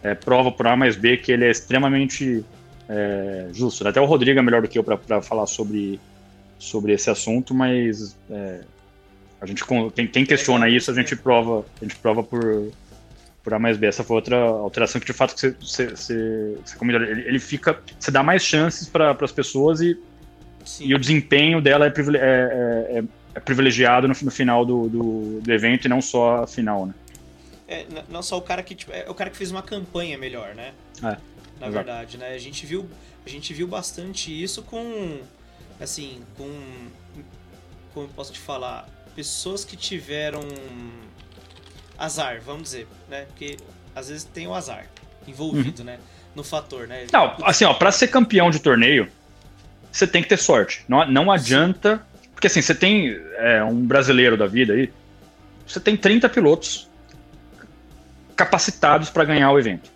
é, prova por A mais B que ele é extremamente é, justo. né? Até o Rodrigo é melhor do que eu pra falar sobre, sobre esse assunto, mas é, a gente, quem, quem questiona isso, a gente prova, a gente prova por, por A mais B. Essa foi outra alteração que de fato que você, você, você, você comentou. ele, ele fica, você dá mais chances para as pessoas e, Sim. e o desempenho dela é, é- é- é- é privilegiado no, no final do, do, do evento e não só a final, né? É, não só o cara que tipo, é o cara que fez uma campanha melhor, né? É, Na exato. verdade, né? A gente viu, a gente viu bastante isso com assim, com como eu posso te falar, pessoas que tiveram azar, vamos dizer, né? Porque às vezes tem o azar envolvido, né? No fator, né? Não, assim, ó, pra ser campeão de torneio, você tem que ter sorte. Não, não adianta. Porque assim, você tem é, um brasileiro da vida aí, você tem 30 pilotos capacitados para ganhar o evento.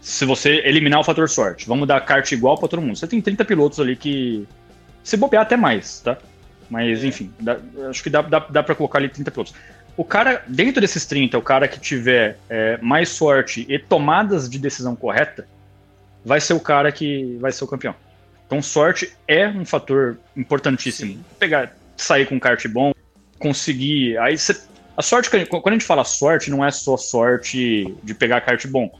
Se você eliminar o fator sorte, vamos dar kart igual para todo mundo. Você tem 30 pilotos ali que. Se bobear até mais, tá? Mas É. enfim, dá- acho que dá, dá, dá para colocar ali 30 pilotos. O cara, dentro desses 30, o cara que tiver é, mais sorte e tomadas de decisão correta, vai ser o cara que vai ser o campeão. Então, sorte é um fator importantíssimo. Sim. Pegar, sair com um kart bom, conseguir. Aí você. A sorte, que a gente- quando a gente fala sorte, não é só sorte de pegar kart bom.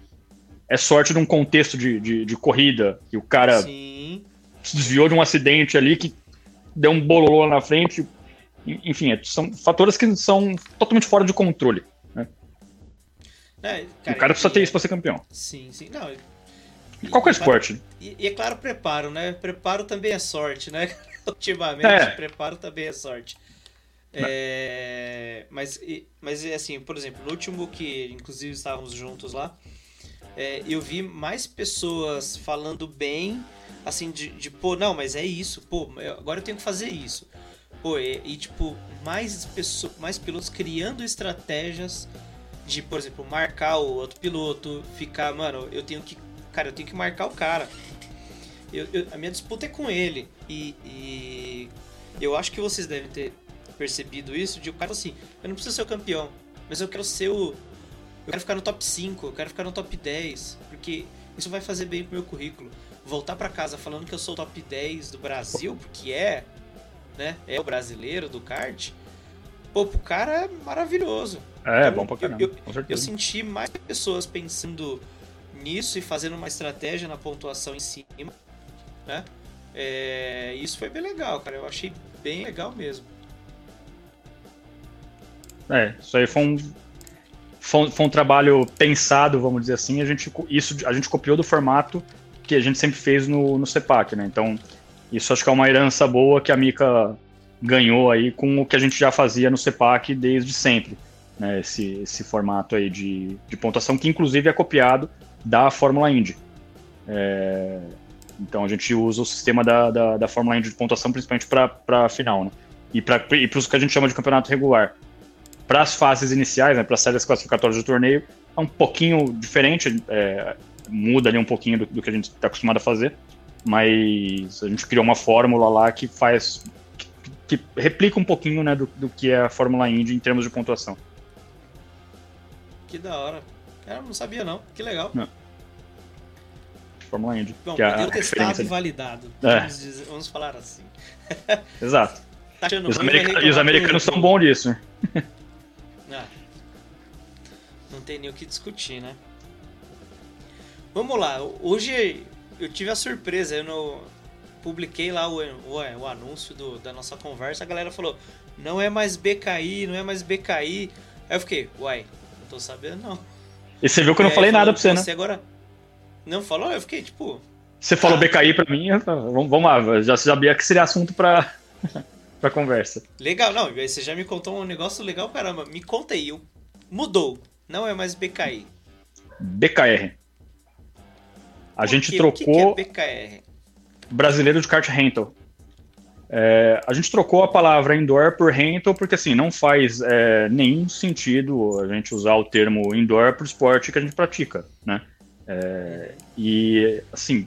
É sorte de um contexto de, de, de corrida, que o cara Sim. se desviou de um acidente ali que deu um bololô na frente. Enfim, é- são fatores que são totalmente fora de controle. É, o cara precisa e- ter isso pra ser campeão. Sim, sim. Não, Em qualquer e- esporte. E, e é claro, preparo, né? Preparo também é sorte, né? Ultimamente, É. preparo também é sorte. É, mas, e- mas é assim, por exemplo, no último que inclusive estávamos juntos lá, é, eu vi mais pessoas falando bem, assim, de, de, pô, não, mas é isso, pô, agora eu tenho que fazer isso. Pô, e, e, tipo, mais, pessoas, mais pilotos criando estratégias de, por exemplo, marcar o outro piloto, ficar, mano, eu tenho que. Cara, eu tenho que marcar o cara. Eu, eu- a minha disputa é com ele. E, e eu acho que vocês devem ter percebido isso, de o cara assim, eu não preciso ser o campeão, mas eu quero ser o. Eu quero ficar no top 5, eu quero ficar no top 10, porque isso vai fazer bem pro meu currículo. Voltar pra casa falando que eu sou o top 10 do Brasil, porque é, né? É o brasileiro do kart. Pô, pro cara é maravilhoso. É, Eu- bom pra caramba. eu- com Eu certeza. senti mais pessoas pensando nisso e fazendo uma estratégia na pontuação em cima, né? É, isso foi bem legal, cara. Eu achei bem legal mesmo. É, isso aí foi um, foi, foi um trabalho pensado, vamos dizer assim. A gente, isso, a gente copiou do formato que a gente sempre fez no, no CEPAC, né? Então, isso acho que é uma herança boa que a Mica ganhou aí com o que a gente já fazia no CEPAC desde sempre. Né? Esse, esse formato aí de, de pontuação, que inclusive é copiado da Fórmula Indy. É, então a gente usa o sistema da, da, da Fórmula Indy de pontuação principalmente para a final, né? E para os que a gente chama de campeonato regular para as fases iniciais, né, para as séries classificatórias do torneio, é um pouquinho diferente, é, muda ali um pouquinho do, do que a gente está acostumado a fazer, mas a gente criou uma fórmula lá que faz, que, que replica um pouquinho né, do, do que é a Fórmula Indy em termos de pontuação. Que da hora. Eu não sabia não. Que legal. Fórmula Indy, Bom, que é a testado e validado. É. Vamos, dizer- vamos falar assim. Exato. Tá E os, vai america- e os americanos são bons disso. não tem nem o que discutir, né? Vamos lá, hoje eu tive a surpresa, eu no, publiquei lá o, o, o anúncio do- da nossa conversa, a galera falou, não é mais BKI, não é mais BKI. Aí eu fiquei, uai, não tô sabendo não. E você viu que eu não falei falou, nada pra você, né? Você agora não falou? Eu fiquei tipo, Você falou Ah. BKI pra mim, vamos, lá, já sabia que seria assunto pra, pra conversa. legal, não, aí você já me contou um negócio legal, caramba, me conta aí, mudou, não é mais BKI. BKR. A Por gente quê? trocou O que, que é BKR? brasileiro de kart rental. É, a gente trocou a palavra indoor por rental porque assim não faz é, nenhum sentido a gente usar o termo indoor para o esporte que a gente pratica, né? É, e assim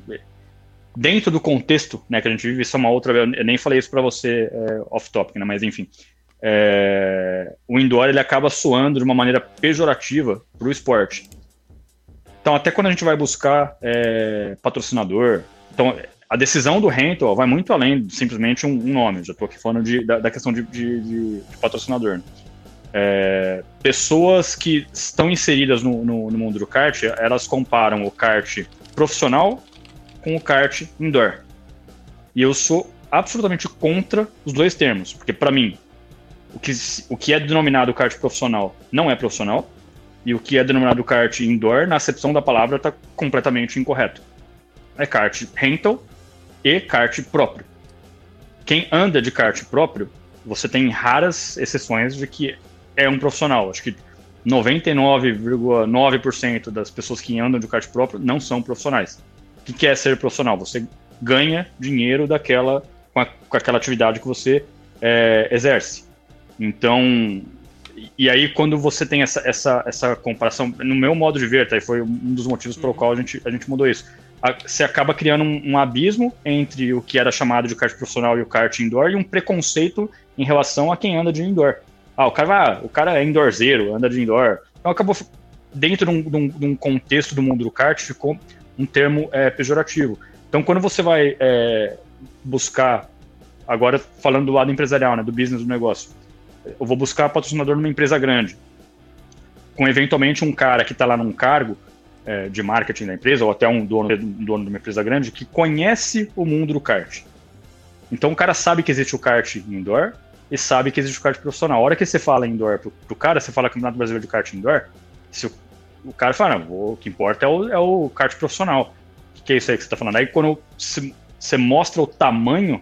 dentro do contexto né, que a gente vive, isso é uma outra. Eu nem falei isso para você é, off topic, né? Mas enfim, é, o indoor ele acaba soando de uma maneira pejorativa para o esporte. Então até quando a gente vai buscar é, patrocinador, então a decisão do rental vai muito além de simplesmente um, um nome. Já estou aqui falando de, da, da, questão de, de, de, de patrocinador. Né? É, pessoas que estão inseridas no, no, no, mundo do kart, elas comparam o kart profissional com o kart indoor. E eu sou absolutamente contra os dois termos, porque para mim, o que, o que é denominado kart profissional não é profissional, e o que é denominado kart indoor, na acepção da palavra, está completamente incorreto. É kart rental e kart próprio. Quem anda de kart próprio, você tem raras exceções de que é um profissional. Acho que 99,9% das pessoas que andam de kart próprio não são profissionais. O que é ser profissional? Você ganha dinheiro daquela com, a, com aquela atividade que você é, exerce. Então, e aí quando você tem essa, essa, essa comparação, no meu modo de ver, tá, foi um dos motivos pelo qual a gente, a gente mudou isso você acaba criando um, um, abismo entre o que era chamado de kart profissional e o kart indoor e um preconceito em relação a quem anda de indoor. Ah, o cara, vai, ah, o cara é indoorzeiro, anda de indoor. Então acabou dentro de um, de um, de um contexto do mundo do kart ficou um termo é, pejorativo. Então quando você vai é, buscar agora falando do lado empresarial, né, do business do negócio, eu vou buscar patrocinador numa empresa grande, com eventualmente um cara que está lá num cargo é, de marketing da empresa, ou até um dono, um dono de uma empresa grande, que conhece o mundo do kart. Então o cara sabe que existe o kart indoor e sabe que existe o kart profissional. A hora que você fala indoor pro, pro cara, você fala Campeonato Brasileiro de Kart Indoor, se o, o cara fala, não, o que importa é o, é o kart profissional. O que, que é isso aí que você está falando? Aí quando você mostra o tamanho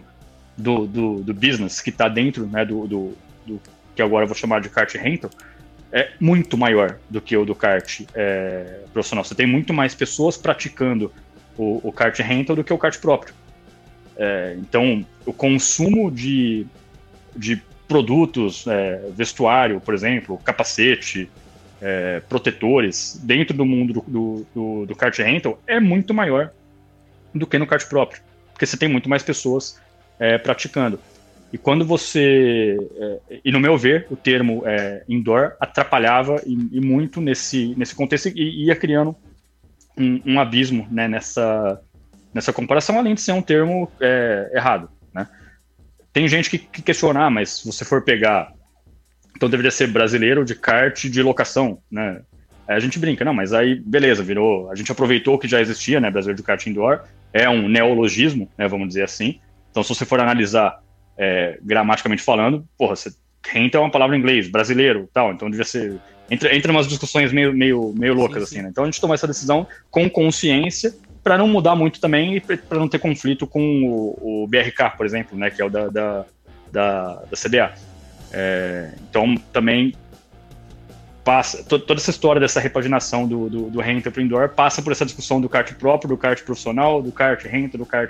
do, do, do business que está dentro né, do, do, do, que agora eu vou chamar de kart rental, é muito maior do que o do kart é, profissional. Você tem muito mais pessoas praticando o, o kart rental do que o kart próprio. É, então, o consumo de, de produtos, é, vestuário, por exemplo, capacete, é, protetores, dentro do mundo do, do, do kart rental é muito maior do que no kart próprio, porque você tem muito mais pessoas é, praticando. E quando você. É, e no meu ver, o termo é, indoor atrapalhava e, e, muito nesse, nesse contexto e ia criando um, um abismo né, nessa, nessa comparação, além de ser um termo é, errado. Né? Tem gente que, que questiona, ah, mas se você for pegar. Então deveria ser brasileiro de kart de locação, né? Aí a gente brinca, não, mas aí beleza, virou. A gente aproveitou o que já existia, né? Brasileiro de kart indoor, é um neologismo, né? Vamos dizer assim. Então, se você for analisar é, gramaticamente falando, porra, você, renta é uma palavra em inglês, brasileiro tal, então devia ser. Entra, entra umas discussões meio, meio, meio loucas, sim, sim. assim, né? Então a gente tomou essa decisão com consciência para não mudar muito também e para não ter conflito com o, o, BRK, por exemplo, né? Que é o da, da, da, da CBA. É, então também passa toda essa história dessa repaginação do, do, do renta para indoor passa por essa discussão do kart próprio, do kart profissional, do kart renta, do kart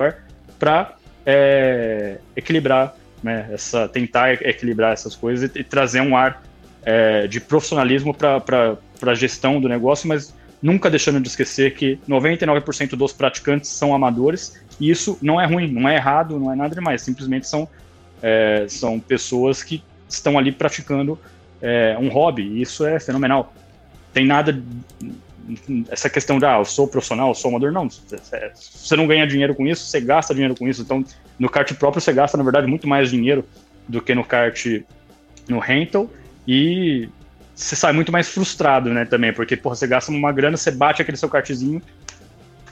para é, equilibrar, né, essa, tentar equilibrar essas coisas e, e trazer um ar é, de profissionalismo para a gestão do negócio, mas nunca deixando de esquecer que 99% dos praticantes são amadores e isso não é ruim, não é errado, não é nada demais, simplesmente são, é, são pessoas que estão ali praticando é, um hobby e isso é fenomenal. Tem nada essa questão de, ah, eu sou profissional, eu sou amador, não. Você não ganha dinheiro com isso, você gasta dinheiro com isso. Então, no kart próprio, você gasta, na verdade, muito mais dinheiro do que no kart no rental. E você sai muito mais frustrado, né, também, porque, porra, você gasta uma grana, você bate aquele seu kartzinho,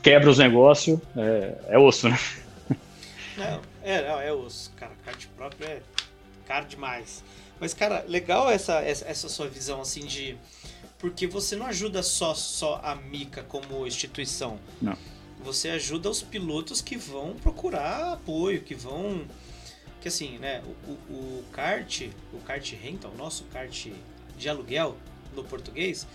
quebra os negócios, é, é osso, né? Não, é, não, é osso, cara. Kart próprio é caro demais. Mas, cara, legal essa, essa, essa sua visão, assim, de porque você não ajuda só, só a Mica como instituição. Não. Você ajuda os pilotos que vão procurar apoio, que vão. Que assim, né? O, o, o kart, o kart rental, o nosso kart de aluguel no português,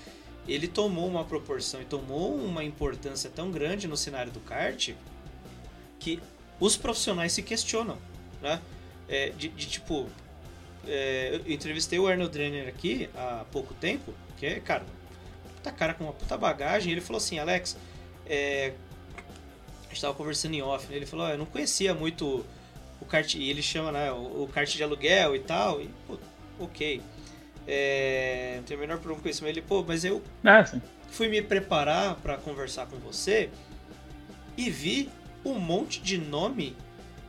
ele tomou uma proporção e tomou uma importância tão grande no cenário do kart que os profissionais se questionam, né? É, de, de, tipo, é, eu entrevistei o Arnold Renner aqui há pouco tempo, que é, cara, puta cara com uma puta bagagem, ele falou assim, Alex, é, a gente tava conversando em off, né? ele falou, oh, eu não conhecia muito o kart, e ele chama, né, o, o kart de aluguel e tal, e, pô, ok. É, não tenho o menor problema com isso, mas ele, pô, mas eu é, fui me preparar para conversar com você e vi um monte de nome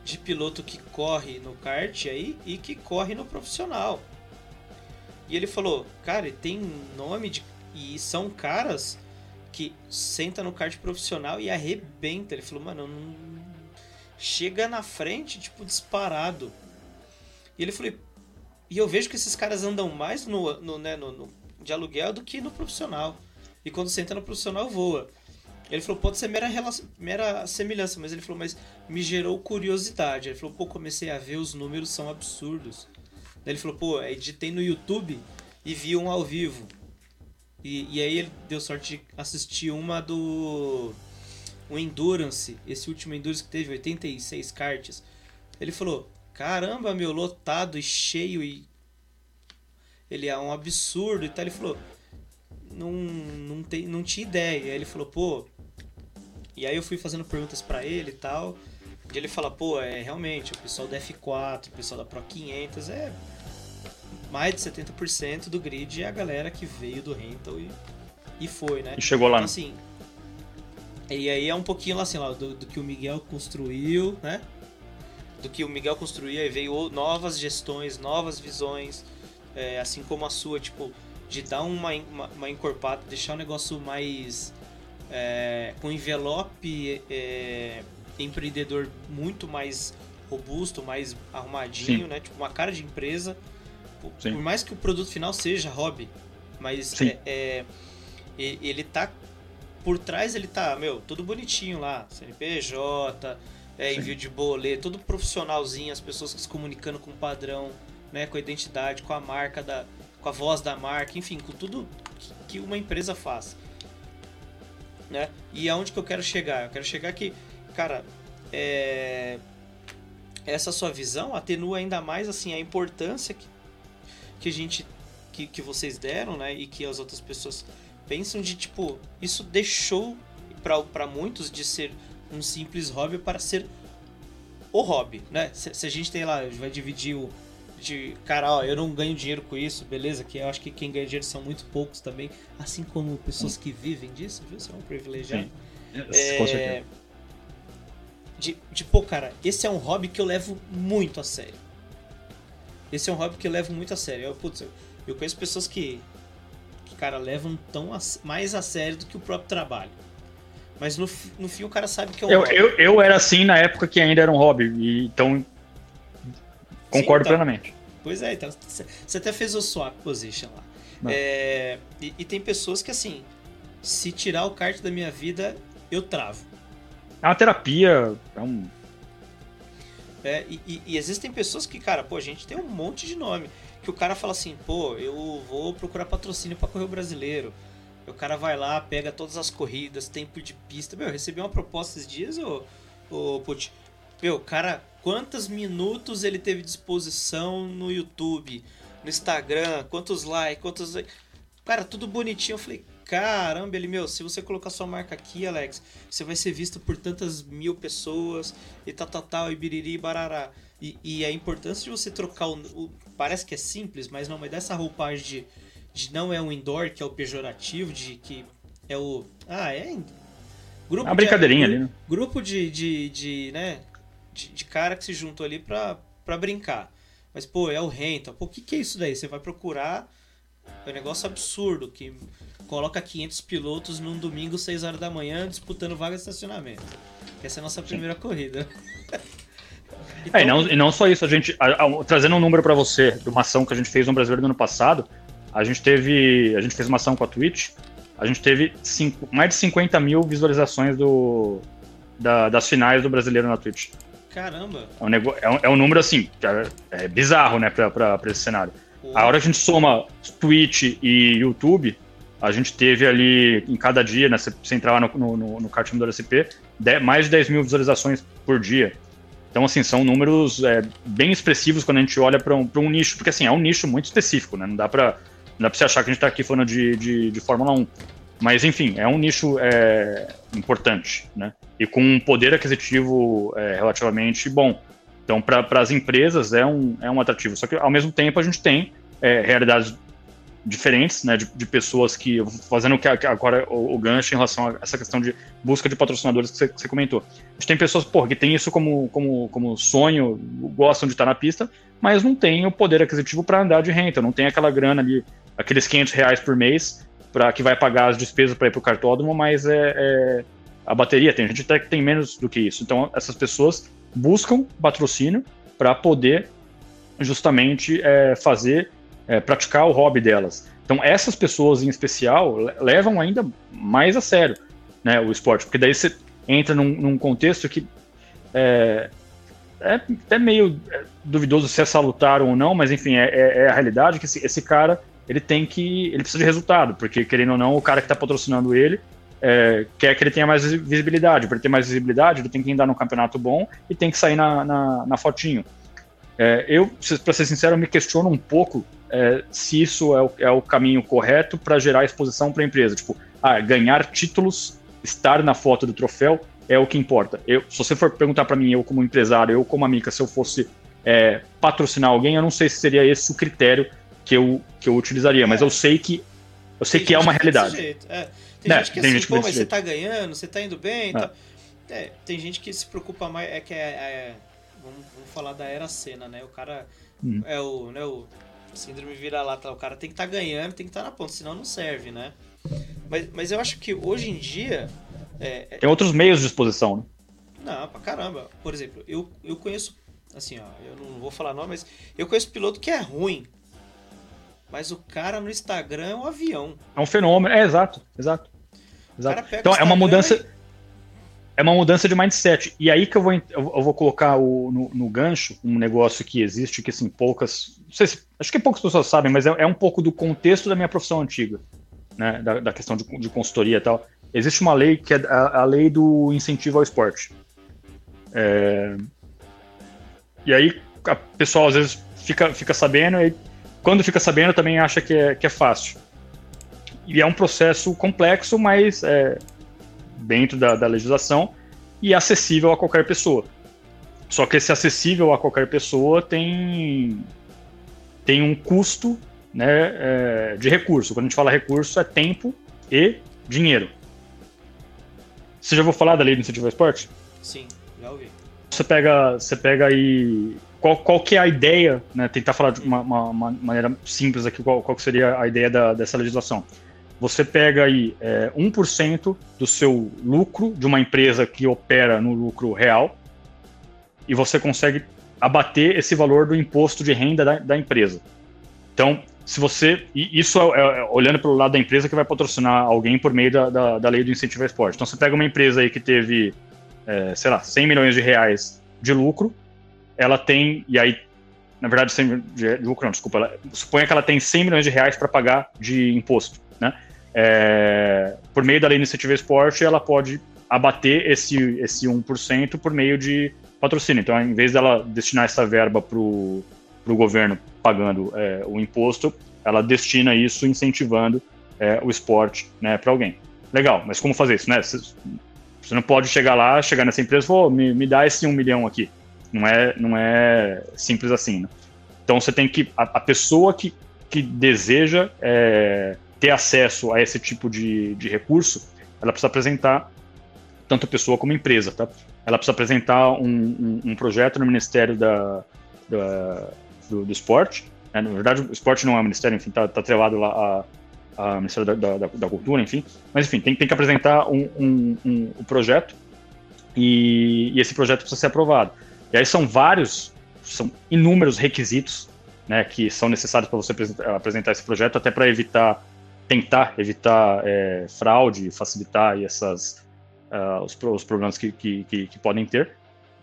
de piloto que corre no kart aí e que corre no profissional. E ele falou, cara, tem nome de. E são caras que senta no kart profissional e arrebenta. Ele falou, mano, não... chega na frente, tipo, disparado. E ele falou, e eu vejo que esses caras andam mais no, no, né, no, no de aluguel do que no profissional. E quando senta no profissional, voa. Ele falou, pode ser mera, mera semelhança, mas ele falou, mas me gerou curiosidade. Ele falou, pô, comecei a ver, os números são absurdos. Ele falou, pô, editei no YouTube e vi um ao vivo. E, e aí ele deu sorte de assistir uma do. O Endurance, esse último Endurance que teve 86 karts. Ele falou, caramba, meu, lotado e cheio e. Ele é um absurdo e tal. Ele falou, não, não, tem, não tinha ideia. E aí ele falou, pô, e aí eu fui fazendo perguntas para ele e tal. E ele fala, pô, é realmente, o pessoal da F4, o pessoal da Pro 500 é mais de 70% do grid é a galera que veio do rental e, e foi, né? E chegou lá. Então, assim, e aí é um pouquinho assim, lá, do, do, que o Miguel construiu, né? Do que o Miguel construiu, aí veio novas gestões, novas visões, é, assim como a sua, tipo, de dar uma, uma, uma encorpada, deixar o negócio mais é, com envelope é, empreendedor muito mais robusto, mais arrumadinho, Sim. né? Tipo uma cara de empresa. Sim. Por mais que o produto final seja hobby, mas é, é, ele tá por trás ele tá, meu, tudo bonitinho lá, CNPJ, é, envio de boleto, tudo profissionalzinho, as pessoas se comunicando com o padrão, né, com a identidade, com a marca da, com a voz da marca, enfim, com tudo que uma empresa faz né? E aonde que eu quero chegar? Eu quero chegar que, cara, é... essa sua visão atenua ainda mais assim a importância que, que a gente que, que vocês deram, né? E que as outras pessoas pensam de tipo, isso deixou para muitos de ser um simples hobby para ser o hobby, né? Se, se a gente tem lá, vai dividir o, de, cara, ó, eu não ganho dinheiro com isso, beleza? Que eu acho que quem ganha dinheiro são muito poucos também, assim como pessoas que vivem disso, viu? Você é um privilegiado. É, com certeza. De, de, pô, cara, esse é um hobby que eu levo muito a sério. Esse é um hobby que eu levo muito a sério. Eu, putz, eu, eu conheço pessoas que, que, cara, levam tão a, mais a sério do que o próprio trabalho. Mas no, no fim o cara sabe que é um eu, hobby. Eu, eu era assim na época que ainda era um hobby. E, então Concordo Sim, então, plenamente. Pois é, então você até fez o swap position lá. É, e, e, tem pessoas que assim, se tirar o kart da minha vida, eu travo. É uma terapia, é um. É, e, e, existem pessoas que, cara, pô, a gente tem um monte de nome. Que o cara fala assim, pô, eu vou procurar patrocínio para correr o brasileiro. O cara vai lá, pega todas as corridas, tempo de pista. Meu, eu recebi uma proposta esses dias, ô, ô Put. Meu, cara quantos minutos ele teve disposição no YouTube, no Instagram, quantos likes, quantos. Cara, tudo bonitinho. Eu falei, caramba, ele, meu, se você colocar sua marca aqui, Alex, você vai ser visto por tantas mil pessoas e tal, tal, tal, e biriri, barará. E, e a importância de você trocar o, o, Parece que é simples, mas não, mas dessa roupagem de, de não é um indoor, que é o pejorativo, de que é o. Ah, é. Grupo uma brincadeirinha de, ali, né? Grupo de, de, de, né? de, de cara que se juntou ali pra, pra brincar. Mas, pô, é o rental. Pô, o que, que é isso daí? Você vai procurar. É um negócio absurdo que coloca 500 pilotos num domingo, 6 horas da manhã, disputando vaga de estacionamento. Essa é a nossa primeira Sim. corrida. então... é, e, não, e não só isso, a gente. A, a, trazendo um número para você de uma ação que a gente fez no Brasileiro no ano passado, a gente teve. A gente fez uma ação com a Twitch, a gente teve cinco, mais de 50 mil visualizações do, da, das finais do brasileiro na Twitch. Caramba! É um, nego... é um, é um número assim, é, é bizarro, né, pra, pra, pra esse cenário. A hora que a gente soma Twitch e YouTube, a gente teve ali, em cada dia, né, você, entrava no, no, no do LSP, mais de 10 mil visualizações por dia. Então, assim, são números é, bem expressivos quando a gente olha para um, um nicho, porque, assim, é um nicho muito específico, né? Não dá para você achar que a gente está aqui falando de, de, de, Fórmula 1. Mas, enfim, é um nicho é, importante, né? E com um poder aquisitivo é, relativamente bom. Então, para as empresas é um, é um atrativo. Só que, ao mesmo tempo, a gente tem é, realidades diferentes, né, de, de, pessoas que, fazendo que agora o, o, gancho em relação a essa questão de busca de patrocinadores que você, comentou. A gente tem pessoas, porra, que tem isso como, como, como sonho, gostam de estar na pista, mas não tem o poder aquisitivo para andar de renta, não tem aquela grana ali, aqueles 500 reais por mês para que vai pagar as despesas para ir para o cartódromo, mas é, é, a bateria, tem gente até que tem menos do que isso. Então, essas pessoas buscam patrocínio para poder justamente é, fazer é, praticar o hobby delas. Então, essas pessoas em especial levam ainda mais a sério né, o esporte, porque daí você entra num, num contexto que é, é até meio é, duvidoso se é salutar ou não, mas enfim, é, é, é a realidade que esse, esse, cara ele tem que. ele precisa de resultado, porque querendo ou não, o cara que está patrocinando ele é, quer que ele tenha mais visibilidade. Para ele ter mais visibilidade, ele tem que andar no campeonato bom e tem que sair na, na, na fotinho. É, eu, para ser sincero, me questiono um pouco é, se isso é o, é o caminho correto para gerar exposição para a empresa. Tipo, ah, ganhar títulos, estar na foto do troféu é o que importa. Eu, se você for perguntar para mim, eu como empresário, eu como amiga, se eu fosse é, patrocinar alguém, eu não sei se seria esse o critério que eu, que eu utilizaria, mas eu sei que eu sei que é uma realidade. É, tem é, gente que tem assim, gente pô, mas você tá ganhando, você tá indo bem. É. Tá... É, tem gente que se preocupa mais, é que é, vamos, vamos, falar da era cena, né? O cara hum. é o, né, o síndrome vira-lata. O cara tem que estar tá ganhando, tem que estar tá na ponta, senão não serve, né? Mas, mas eu acho que hoje em dia. É, é, tem outros meios de exposição, né? Não, pra caramba. Por exemplo, eu, eu conheço. Assim, ó, eu não vou falar nome, mas eu conheço piloto que é ruim. Mas o cara no Instagram é um avião. É um fenômeno, é exato, exato. exato. Então é uma mudança. É uma mudança de mindset. E aí que eu vou, eu vou colocar o, no, no gancho um negócio que existe, que assim, poucas se, acho que poucas pessoas sabem, mas é, é, um pouco do contexto da minha profissão antiga, né, da, da questão de, de, consultoria e tal. Existe uma lei que é a, a lei do incentivo ao esporte. É, e aí a pessoa às vezes fica, fica sabendo e quando fica sabendo também acha que é, que é fácil. E é um processo complexo, mas é, dentro da, da legislação e acessível a qualquer pessoa. Só que esse acessível a qualquer pessoa tem tem um custo né, é, de recurso. Quando a gente fala recurso, é tempo e dinheiro. Você já vou falar da lei do incentivo ao esporte? Sim, já ouvi. Você pega, você pega aí. Qual, qual que é a ideia, né? Tentar falar de uma, uma, uma maneira simples aqui, qual, qual seria a ideia da, dessa legislação. Você pega aí é, 1% do seu lucro de uma empresa que opera no lucro real e você consegue abater esse valor do imposto de renda da, da empresa. Então, se você. Isso é, é, olhando pelo lado da empresa que vai patrocinar alguém por meio da, da, da lei do incentivo ao esporte. Então, você pega uma empresa aí que teve, é, sei lá, 100 milhões de reais de lucro, ela tem. E aí, na verdade, 100 de lucro, não, desculpa. Ela, suponha que ela tem 100 milhões de reais para pagar de imposto. Né? É, por meio da lei ao esporte, ela pode abater esse, esse 1% por meio de patrocínio. Então, em vez dela destinar essa verba para o governo pagando é, o imposto, ela destina isso incentivando é, o esporte né, para alguém. Legal, mas como fazer isso? Né? Você não pode chegar lá, chegar nessa empresa e falar, me, me dá esse um milhão aqui. Não é, não é simples assim. Né? Então você tem que. A, a pessoa que, que deseja é, ter acesso a esse tipo de, de recurso, ela precisa apresentar tanto pessoa como empresa, tá? ela precisa apresentar um, um, um projeto no Ministério da, da do, do, Esporte. Né? Na verdade, o esporte não é o Ministério, enfim, está tá atrelado lá ao Ministério da, da, da, Cultura, enfim. Mas, enfim, tem, tem que apresentar um, um, um, projeto e, e, esse projeto precisa ser aprovado. E aí são vários, são inúmeros requisitos né, que são necessários para você apresentar, esse projeto, até para evitar, tentar evitar é, fraude, facilitar essas uh, os, os, problemas que, que, que, que, podem ter.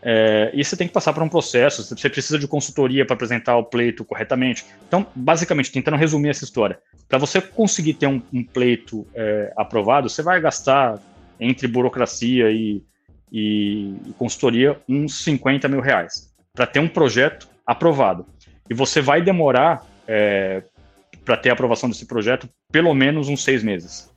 É, e você tem que passar por um processo, você precisa de consultoria para apresentar o pleito corretamente. Então, basicamente, tentando resumir essa história, para você conseguir ter um, um pleito é, aprovado, você vai gastar entre burocracia e, e, e consultoria uns 50 mil reais para ter um projeto aprovado. E você vai demorar é, para ter a aprovação desse projeto pelo menos uns seis meses.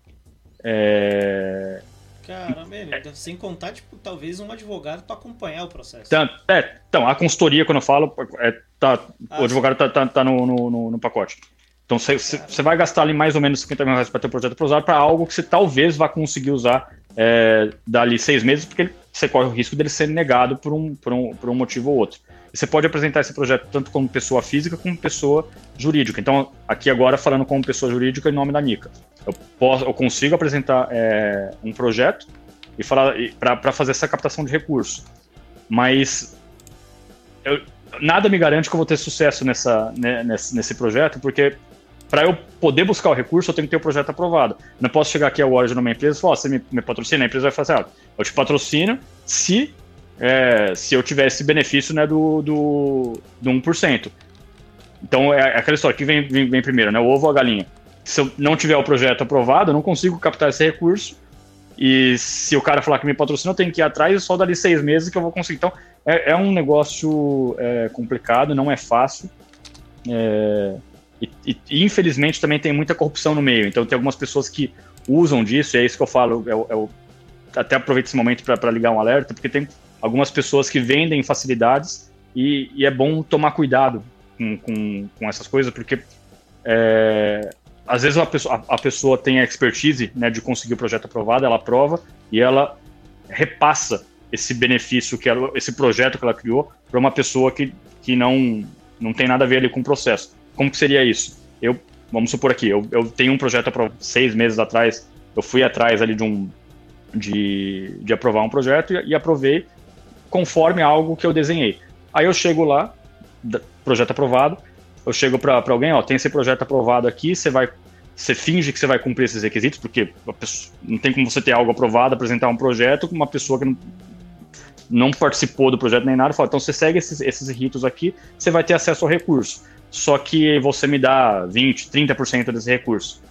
É, Caramba, é, sem contar, tipo, talvez um advogado para acompanhar o processo. Então, é, então, a consultoria, quando eu falo, é, tá, ah, o advogado tá, tá, tá no, no, no, pacote. Então, você vai gastar ali mais ou menos 50 mil reais para ter o projeto aprovado para algo que você talvez vá conseguir usar é, dali seis meses, porque você corre o risco dele ser negado por um, por um, por um motivo ou outro. Você pode apresentar esse projeto tanto como pessoa física como pessoa jurídica. Então, aqui agora falando como pessoa jurídica em nome da NICA. Eu, posso, eu consigo apresentar é, um projeto e falar para fazer essa captação de recursos. Mas eu, nada me garante que eu vou ter sucesso nessa, né, nesse, nesse projeto, porque para eu poder buscar o recurso, eu tenho que ter o projeto aprovado. Não posso chegar aqui agora numa empresa e falar, oh, você me, me, patrocina, a empresa vai fazer, ah, eu te patrocino se, é, se eu tiver esse benefício né, do, do, do 1%. Então é aquela história que vem, vem, vem primeiro, né, o ovo ou a galinha se eu não tiver o projeto aprovado, eu não consigo captar esse recurso. E se o cara falar que me patrocina, eu tenho que ir atrás só dali seis meses que eu vou conseguir. Então, é, é um negócio é, complicado, não é fácil. É, e, e, infelizmente também tem muita corrupção no meio. Então, tem algumas pessoas que usam disso, e é isso que eu falo. Eu, eu até aproveito esse momento para ligar um alerta, porque tem algumas pessoas que vendem facilidades e, e é bom tomar cuidado com, com, com essas coisas, porque é, às vezes a pessoa, a, pessoa tem a expertise né, de conseguir o projeto aprovado, ela aprova e ela repassa esse benefício, que ela, esse projeto que ela criou, para uma pessoa que, que não, não tem nada a ver ali com o processo. Como que seria isso? Eu, vamos supor aqui, eu, eu tenho um projeto seis meses atrás, eu fui atrás ali de um de, de aprovar um projeto e, e aprovei conforme algo que eu desenhei. Aí eu chego lá, projeto aprovado, eu chego para alguém, ó, tem esse projeto aprovado aqui, você vai você finge que você vai cumprir esses requisitos, porque pessoa, não tem como você ter algo aprovado, apresentar um projeto com uma pessoa que não, não participou do projeto nem nada, fala, então você segue esses, esses ritos aqui, você vai ter acesso ao recurso. Só que você me dá 20, 30% desse recurso.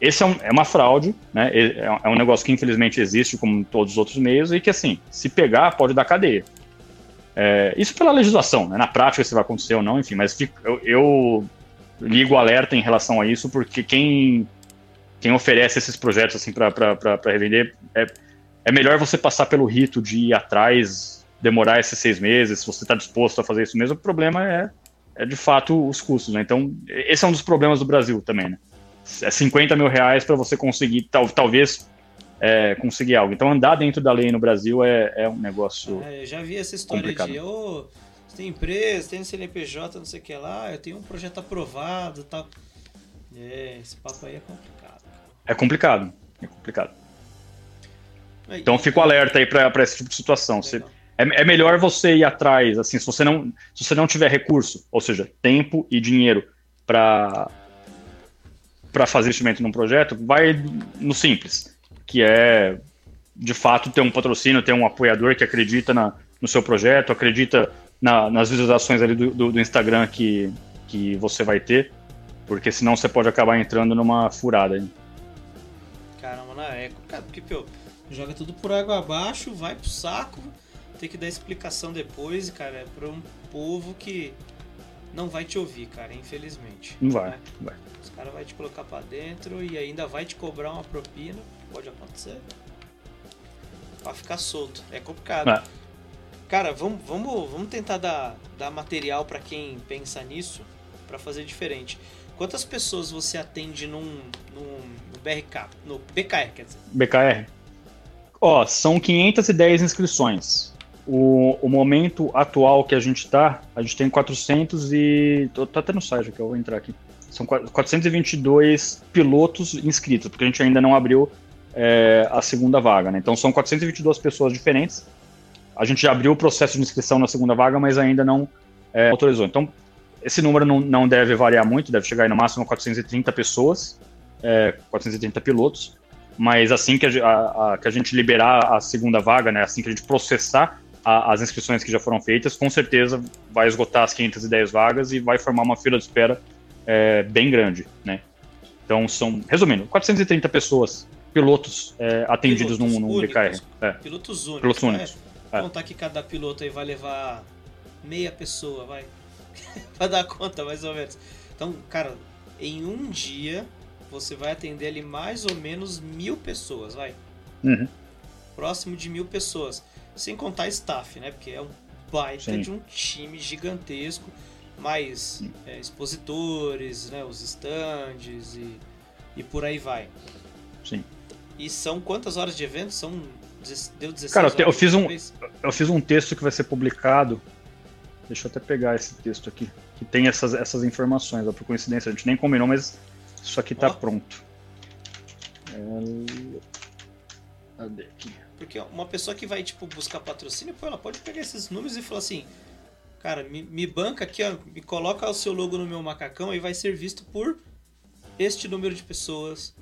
Esse é, um, é uma fraude, né? É, é um negócio que infelizmente existe, como todos os outros meios, e que assim, se pegar, pode dar cadeia. É, isso pela legislação, né? na prática se vai acontecer ou não, enfim, mas fico, eu, eu, ligo alerta em relação a isso, porque quem, quem oferece esses projetos assim para revender, é, é melhor você passar pelo rito de ir atrás, demorar esses seis meses, se você está disposto a fazer isso mesmo, o problema é, é de fato os custos. Né? Então, esse é um dos problemas do Brasil também. Né? É 50 mil reais para você conseguir, tal, talvez é, conseguir algo. Então, andar dentro da lei no Brasil é, é um negócio. É, eu já vi essa história complicado. de. Oh, você tem empresa, tem CNPJ, não sei o que lá, eu tenho um projeto aprovado tal. É, esse papo aí é complicado. É complicado, é complicado. Então, fico alerta aí para esse tipo de situação. Você, é, é, melhor você ir atrás, assim, se você não, se você não tiver recurso, ou seja, tempo e dinheiro para para fazer investimento num projeto, vai no simples que é de fato ter um patrocínio, ter um apoiador que acredita na, no seu projeto, acredita na, nas visualizações ali do, do, do, Instagram que, que você vai ter, porque senão você pode acabar entrando numa furada. Hein? Caramba, na eco, cara, porque, pô, joga tudo por água abaixo, vai pro saco, tem que dar explicação depois, cara, é pra um povo que não vai te ouvir, cara, infelizmente. Não vai, né? vai. Os caras vão te colocar para dentro e ainda vai te cobrar uma propina pode acontecer. Pra ficar solto. É complicado. É. Cara, vamos, vamos, vamos tentar dar, dar material para quem pensa nisso para fazer diferente. Quantas pessoas você atende num, num, no BRK, no BKR, quer dizer? BKR? Ó, são 510 inscrições. O, o momento atual que a gente tá, a gente tem 400 e... Tô, tô até no site que eu vou entrar aqui. São 422 pilotos inscritos, porque a gente ainda não abriu é, a segunda vaga. Né? Então são 422 pessoas diferentes. A gente já abriu o processo de inscrição na segunda vaga, mas ainda não é, autorizou. Então esse número não, não deve variar muito, deve chegar aí no máximo a 430 pessoas, é, 430 pilotos. Mas assim que a, a, a, que a gente liberar a segunda vaga, né, assim que a gente processar a, as inscrições que já foram feitas, com certeza vai esgotar as 510 vagas e vai formar uma fila de espera é, bem grande, né? Então são, resumindo, 430 pessoas, pilotos é, atendidos pilotos num, num BKR. É. Pilotos únicos. Pilotos únicos. É. Contar que cada piloto aí vai levar meia pessoa, vai. pra dar conta, mais ou menos. Então, cara, em um dia você vai atender ali mais ou menos mil pessoas, vai. Uhum. Próximo de mil pessoas. Sem contar staff, né? Porque é um baita Sim. de um time gigantesco. Mais é, expositores, né? Os stands e, e por aí vai. Sim. E são quantas horas de evento? São deu 16 Cara, eu fiz um eu fiz um texto que vai ser publicado. Deixa eu até pegar esse texto aqui, que tem essas, essas informações, ó, por coincidência, a gente nem combinou, mas isso aqui tá oh. pronto. É... Cadê aqui? Porque uma pessoa que vai, tipo, buscar patrocínio, pô, ela pode pegar esses números e falar assim, cara, me, me banca aqui, ó, me coloca o seu logo no meu macacão e vai ser visto por este número de pessoas.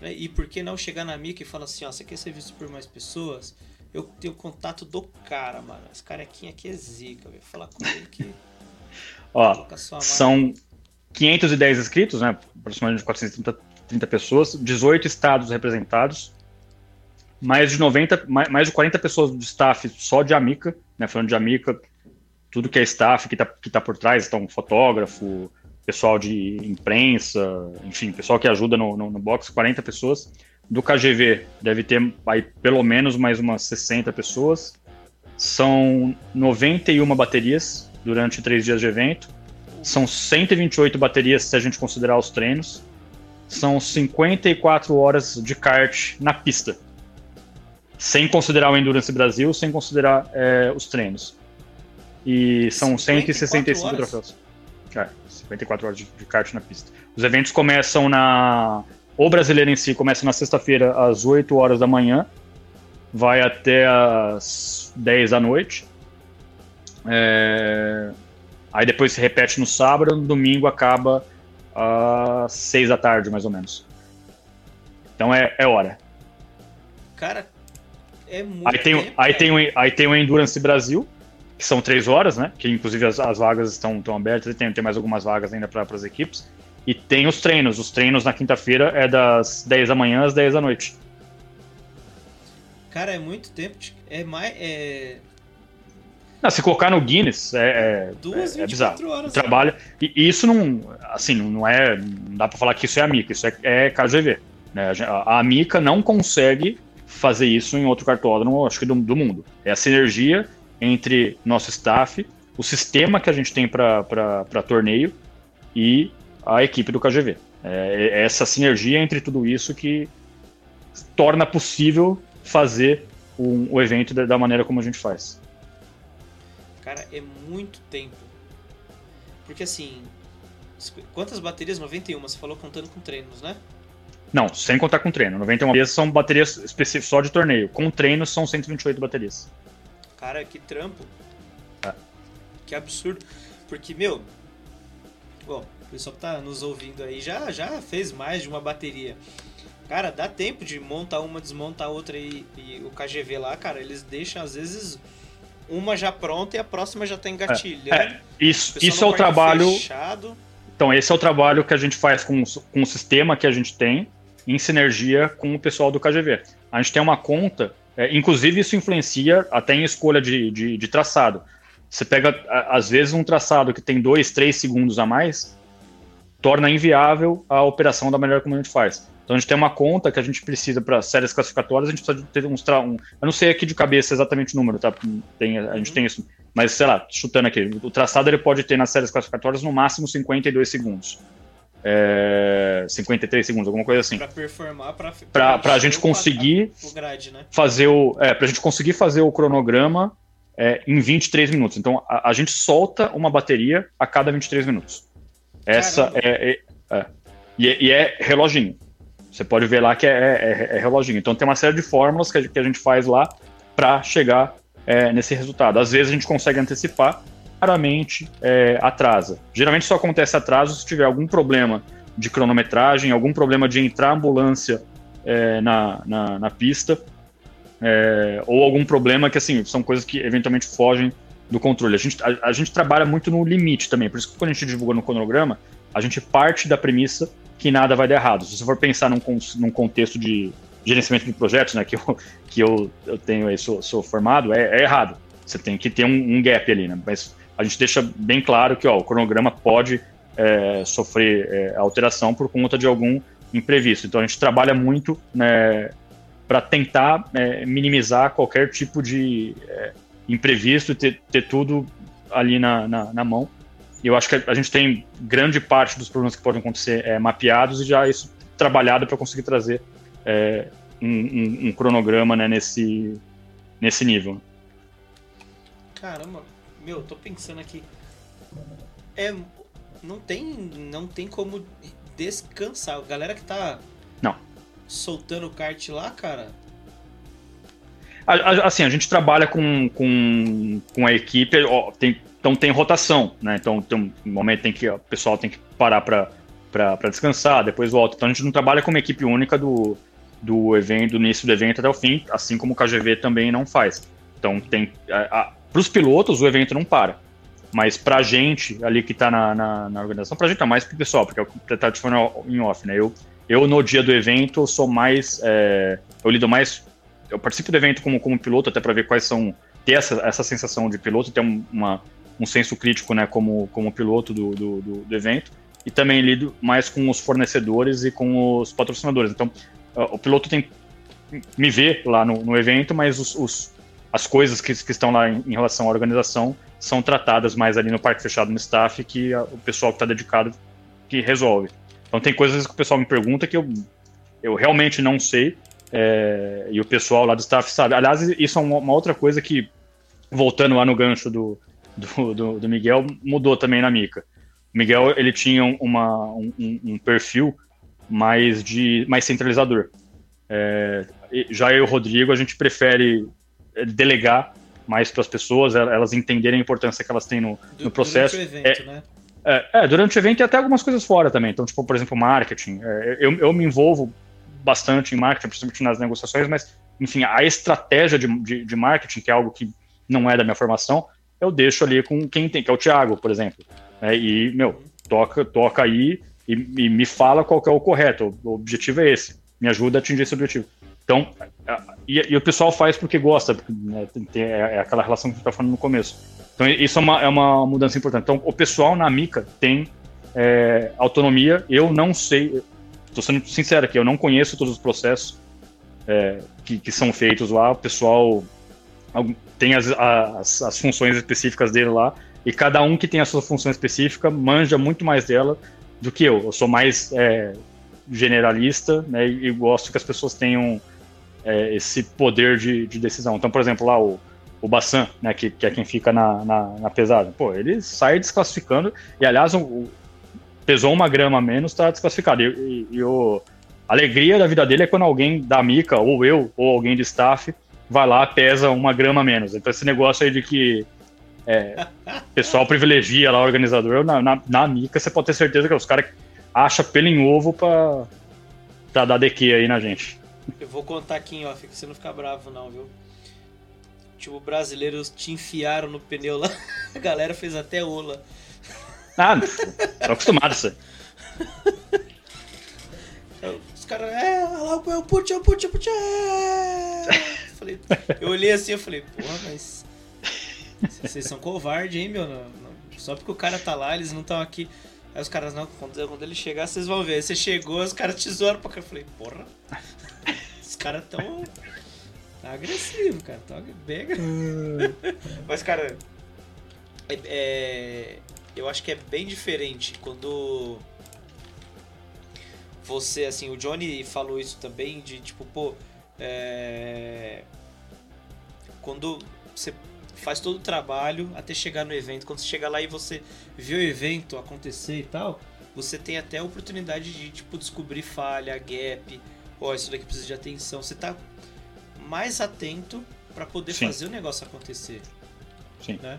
Né? E por que não chegar na Mica e falar assim, ó, você quer ser visto por mais pessoas? Eu tenho contato do cara, mano. Esse carequinha aqui é zica, velho. Falar com ele que. ó, são 510 inscritos, né? Aproximadamente 430 pessoas, 18 estados representados, mais de 90, mais de 40 pessoas do staff só de Amica, né? Falando de Amica, tudo que é staff que tá, que tá por trás, então fotógrafo, pessoal de imprensa, enfim, pessoal que ajuda no, no, no box, 40 pessoas. Do KGV deve ter aí pelo menos mais umas 60 pessoas. São 91 baterias durante três dias de evento. São 128 baterias se a gente considerar os treinos. São 54 horas de kart na pista. Sem considerar o Endurance Brasil, sem considerar é, os treinos. E são 165 horas. troféus. É, 54 horas de, de kart na pista. Os eventos começam na. O brasileiro em si começa na sexta-feira às 8 horas da manhã, vai até às 10 da noite. É... Aí depois se repete no sábado, no domingo acaba às 6 da tarde, mais ou menos. Então é, é hora. Cara, é muito. Aí tem, aí, tem o, aí tem o Endurance Brasil, que são três horas, né? Que inclusive as, as vagas estão, estão abertas e tem, tem mais algumas vagas ainda para as equipes. E tem os treinos. Os treinos na quinta-feira é das 10 da manhã às 10 da noite. Cara, é muito tempo. É mais. É... Não, se colocar no Guinness é, é, Duas, é, é bizarro. Horas, Trabalha. E, e, isso não. Assim, não é. Não dá para falar que isso é a Mica, isso é, é KGV. Né? A, a Mica não consegue fazer isso em outro cartódromo, acho que do, do mundo. É a sinergia entre nosso staff, o sistema que a gente tem para torneio e a equipe do KGV. É, é essa sinergia entre tudo isso que torna possível fazer o, o evento da, da maneira como a gente faz. Cara, é muito tempo. Porque assim, quantas baterias? 91, você falou contando com treinos, né? Não, sem contar com treino. 91 baterias são baterias específicas só de torneio. Com treinos são 128 baterias. Cara, que trampo. É. Que absurdo. Porque, meu. Bom, o pessoal que tá nos ouvindo aí já, já fez mais de uma bateria. Cara, dá tempo de montar uma, desmontar outra e, e o KGV lá, cara, eles deixam às vezes uma já pronta e a próxima já tá engatilhando. É, é. Isso, isso é o trabalho. Fechado. Então, esse é o trabalho que a gente faz com, com o sistema que a gente tem, em sinergia com o pessoal do KGV. A gente tem uma conta é, inclusive, isso influencia até em escolha de, de, de, traçado. Você pega, às vezes, um traçado que tem dois, três segundos a mais, torna inviável a operação da maneira como a gente faz. Então, a gente tem uma conta que a gente precisa para séries classificatórias, a gente precisa ter uns. Um, eu não sei aqui de cabeça exatamente o número, tá? Tem, a gente tem isso. Mas, sei lá, chutando aqui, o traçado ele pode ter nas séries classificatórias no máximo 52 segundos é, 53 segundos, alguma coisa assim. Para performar, para a gente conseguir o grade, né? fazer o, é, para a gente conseguir fazer o cronograma é, em 23 minutos. Então a, a, gente solta uma bateria a cada 23 minutos. Essa é, é, é, e, é, e é reloginho. Você pode ver lá que é, é, reloginho. Então tem uma série de fórmulas que a, que a gente faz lá para chegar nesse resultado. Às vezes a gente consegue antecipar, raramente é, atrasa. Geralmente só acontece atraso se tiver algum problema de cronometragem, algum problema de entrar ambulância é, na, na, na, pista. é, ou algum problema que, assim, são coisas que eventualmente fogem do controle. A gente, a, a, gente trabalha muito no limite também, por isso que quando a gente divulga no cronograma, a gente parte da premissa que nada vai dar errado. Se você for pensar num, num contexto de gerenciamento de projetos, né, que eu, que eu, eu tenho aí, sou, sou formado, é, é errado. Você tem que ter um, um, gap ali, né? Mas a gente deixa bem claro que ó, o cronograma pode é, sofrer é, alteração por conta de algum imprevisto. Então a gente trabalha muito né, para tentar é, minimizar qualquer tipo de é, imprevisto e ter, ter tudo ali na, na, na mão. E eu acho que a gente tem grande parte dos problemas que podem acontecer é, mapeados e já isso trabalhado para conseguir trazer é, um, um, um, cronograma né, nesse, nesse nível. Caramba, meu, tô pensando aqui. É, não tem, não tem como descansar. A galera que tá não. soltando o kart lá, cara, Assim, a gente trabalha com, com, com a equipe, ó, tem, então tem rotação, né? Então tem um momento tem que o pessoal tem que parar para descansar, depois volta. Então a gente não trabalha com uma equipe única do, do evento, do início do evento até o fim, assim como o KGV também não faz. Então tem para os pilotos o evento não para, mas para a gente ali que está na, na, na, organização, para a gente é mais para o pessoal, porque é tá te falando em off, né? Eu eu no dia do evento sou mais é, eu lido mais eu participo do evento como, como piloto, até para ver quais são. ter essa, essa sensação de piloto, ter uma, um senso crítico né, como, como piloto do, do, do, do evento. E também lido mais com os fornecedores e com os patrocinadores. Então, o piloto tem me vê lá no, no evento, mas os, os, as coisas que, que estão lá em, em, relação à organização são tratadas mais ali no parque fechado no staff que a, o pessoal que está dedicado que resolve. Então tem coisas que o pessoal me pergunta que eu, eu realmente não sei é, e o pessoal lá do staff sabe. Aliás, isso é uma, uma outra coisa que, voltando lá no gancho do, do, do, do, Miguel, mudou também na Mica. O Miguel ele tinha uma, um, um perfil mais de mais centralizador. É, já eu e o Rodrigo, a gente prefere delegar mais para as pessoas, elas entenderem a importância que elas têm no, no processo. Durante o evento, é, né? É, é, durante o evento e até algumas coisas fora também. Então, tipo, por exemplo, marketing. É, eu, eu me envolvo bastante em marketing, principalmente nas negociações, mas, enfim, a estratégia de, de, de, marketing, que é algo que não é da minha formação, eu deixo ali com quem tem, que é o Thiago, por exemplo. É, e, meu, toca, toca aí e, e, me fala qual é o correto. O objetivo é esse. Me ajuda a atingir esse objetivo. Então, e, e o pessoal faz porque gosta, né, é, é, aquela relação que a gente está falando no começo. Então, isso é uma, é uma mudança importante. Então, o pessoal na Mica tem é, autonomia. Eu não sei, Estou sendo sincero aqui, eu não conheço todos os processos é, que, que, são feitos lá. O pessoal tem as, as, as, funções específicas dele lá, e cada um que tem a sua função específica manja muito mais dela do que eu. Eu sou mais é, generalista né, e, gosto que as pessoas tenham é, esse poder de, de, decisão. Então, por exemplo, lá o, o Bassan, né, que, que, é quem fica na, na, na, pesada, pô, ele sai desclassificando, e aliás, o, pesou uma grama a menos, tá desclassificado. E, e, e o, a alegria da vida dele é quando alguém da Mica, ou eu, ou alguém de staff, vai lá, pesa uma grama a menos. Então esse negócio aí de que é, o pessoal privilegia lá o organizador, na, na, na Mica você pode ter certeza que os caras acham pelo em ovo pra, pra dar DQ aí na gente. Eu vou contar aqui em off, que você não ficar bravo não, viu? Tipo, brasileiros te enfiaram no pneu lá, a galera fez até ola. Nada. Tô acostumado a isso. Os caras, é, lá o put, o put, o put, falei, Eu olhei assim e falei, porra, mas. Vocês são covardes, hein, meu? Não, não, só porque o cara tá lá, eles não estão aqui. Aí os caras, não, quando, quando ele chegar, vocês vão ver. Aí você chegou, os caras te zoaram pra cá. Eu falei, porra. Os caras tão. Tá agressivo, cara. Tão bem Mas, cara. É, é, eu acho que é bem diferente quando você, assim, o Johnny falou isso também, de tipo, pô, é... quando você faz todo o trabalho até chegar no evento, quando você chega lá e você vê o evento acontecer e tal, você tem até a oportunidade de, tipo, descobrir falha, gap, ó, oh, isso daqui precisa de atenção, você tá mais atento para poder Sim. fazer o negócio acontecer. Sim. Né?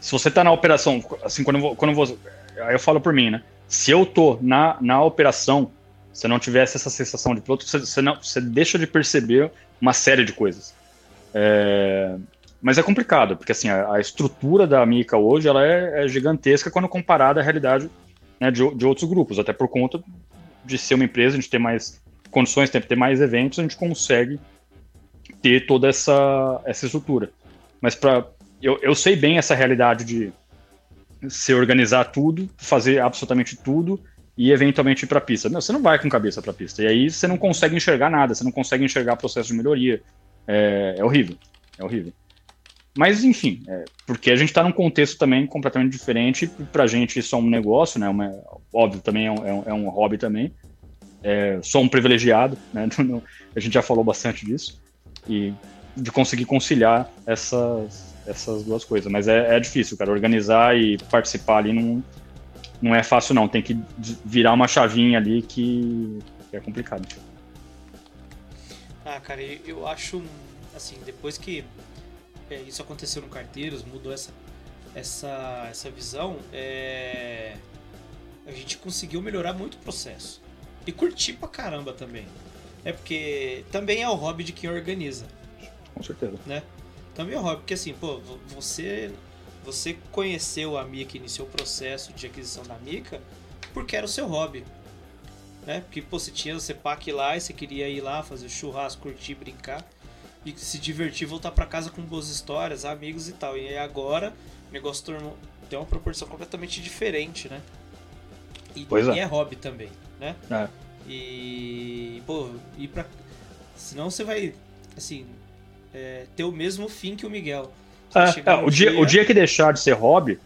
se você tá na operação, assim, quando eu vou, quando eu vou, aí eu falo por mim, né? Se eu tô na, na operação, você não tivesse essa sensação de piloto, você, você, não, você deixa de perceber uma série de coisas. É, mas é complicado, porque assim, a, a, estrutura da Mica hoje ela é, é gigantesca quando comparada à realidade né, de, de outros grupos, até por conta de ser uma empresa, de ter mais condições, de ter mais eventos, a gente consegue ter toda essa, essa estrutura. Mas para eu, eu sei bem essa realidade de se organizar tudo, fazer absolutamente tudo e eventualmente ir para a pista. Não, você não vai com cabeça para a pista. E aí você não consegue enxergar nada, você não consegue enxergar processo de melhoria. É, é horrível. É horrível. Mas, enfim, é, porque a gente está num contexto também completamente diferente. Para a gente isso é um negócio, né? Uma, óbvio, também é um, é um, é hobby também. É, sou um privilegiado, né? a gente já falou bastante disso. E de conseguir conciliar essas, essas duas coisas. Mas é, é difícil, cara. Organizar e participar ali não, não é fácil, não. Tem que virar uma chavinha ali que, que é complicado. Ah, cara, eu acho, assim, depois que é, isso aconteceu no Carteiros, mudou essa, essa, essa visão, é, a gente conseguiu melhorar muito o processo. E curtir pra caramba também. É porque também é o hobby de quem organiza. Com certeza. Né? Também é o hobby, porque assim, pô, você você conheceu a Mica, iniciou o processo de aquisição da Mica, porque era o seu hobby. Né? Porque pô, você tinha o CEPAC lá e você queria ir lá fazer churrasco, curtir, brincar e se divertir, voltar para casa com boas histórias, amigos e tal. E agora o negócio tornou, tem uma proporção completamente diferente, né? E, pois é. e é hobby também, né? É. E, pô, ir pra. Senão você vai, assim, é, ter o mesmo fim que o Miguel. É, é, o, dia, dia... o dia que deixar de ser hobby,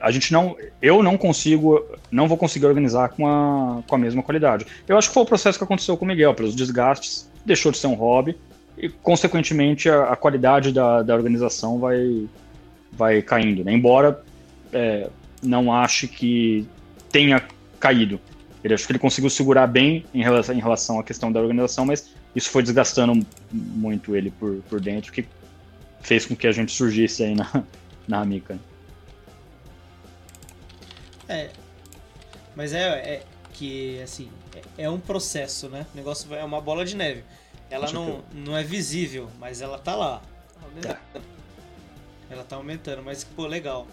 a gente não. Eu não consigo. Não vou conseguir organizar com a, com a mesma qualidade. Eu acho que foi o processo que aconteceu com o Miguel, pelos desgastes, deixou de ser um hobby e, consequentemente, a, a qualidade da, da organização vai, vai caindo. Né? Embora é, não ache que tenha caído. Ele acho que ele conseguiu segurar bem em relação, em relação à questão da organização, mas isso foi desgastando muito ele por, por dentro, que fez com que a gente surgisse aí na, na Amica. É, mas é, é que, assim, é, é, um processo, né? O negócio é uma bola de neve. Ela não, não é visível, mas ela tá lá. Tá. Ela tá aumentando, mas, pô, legal.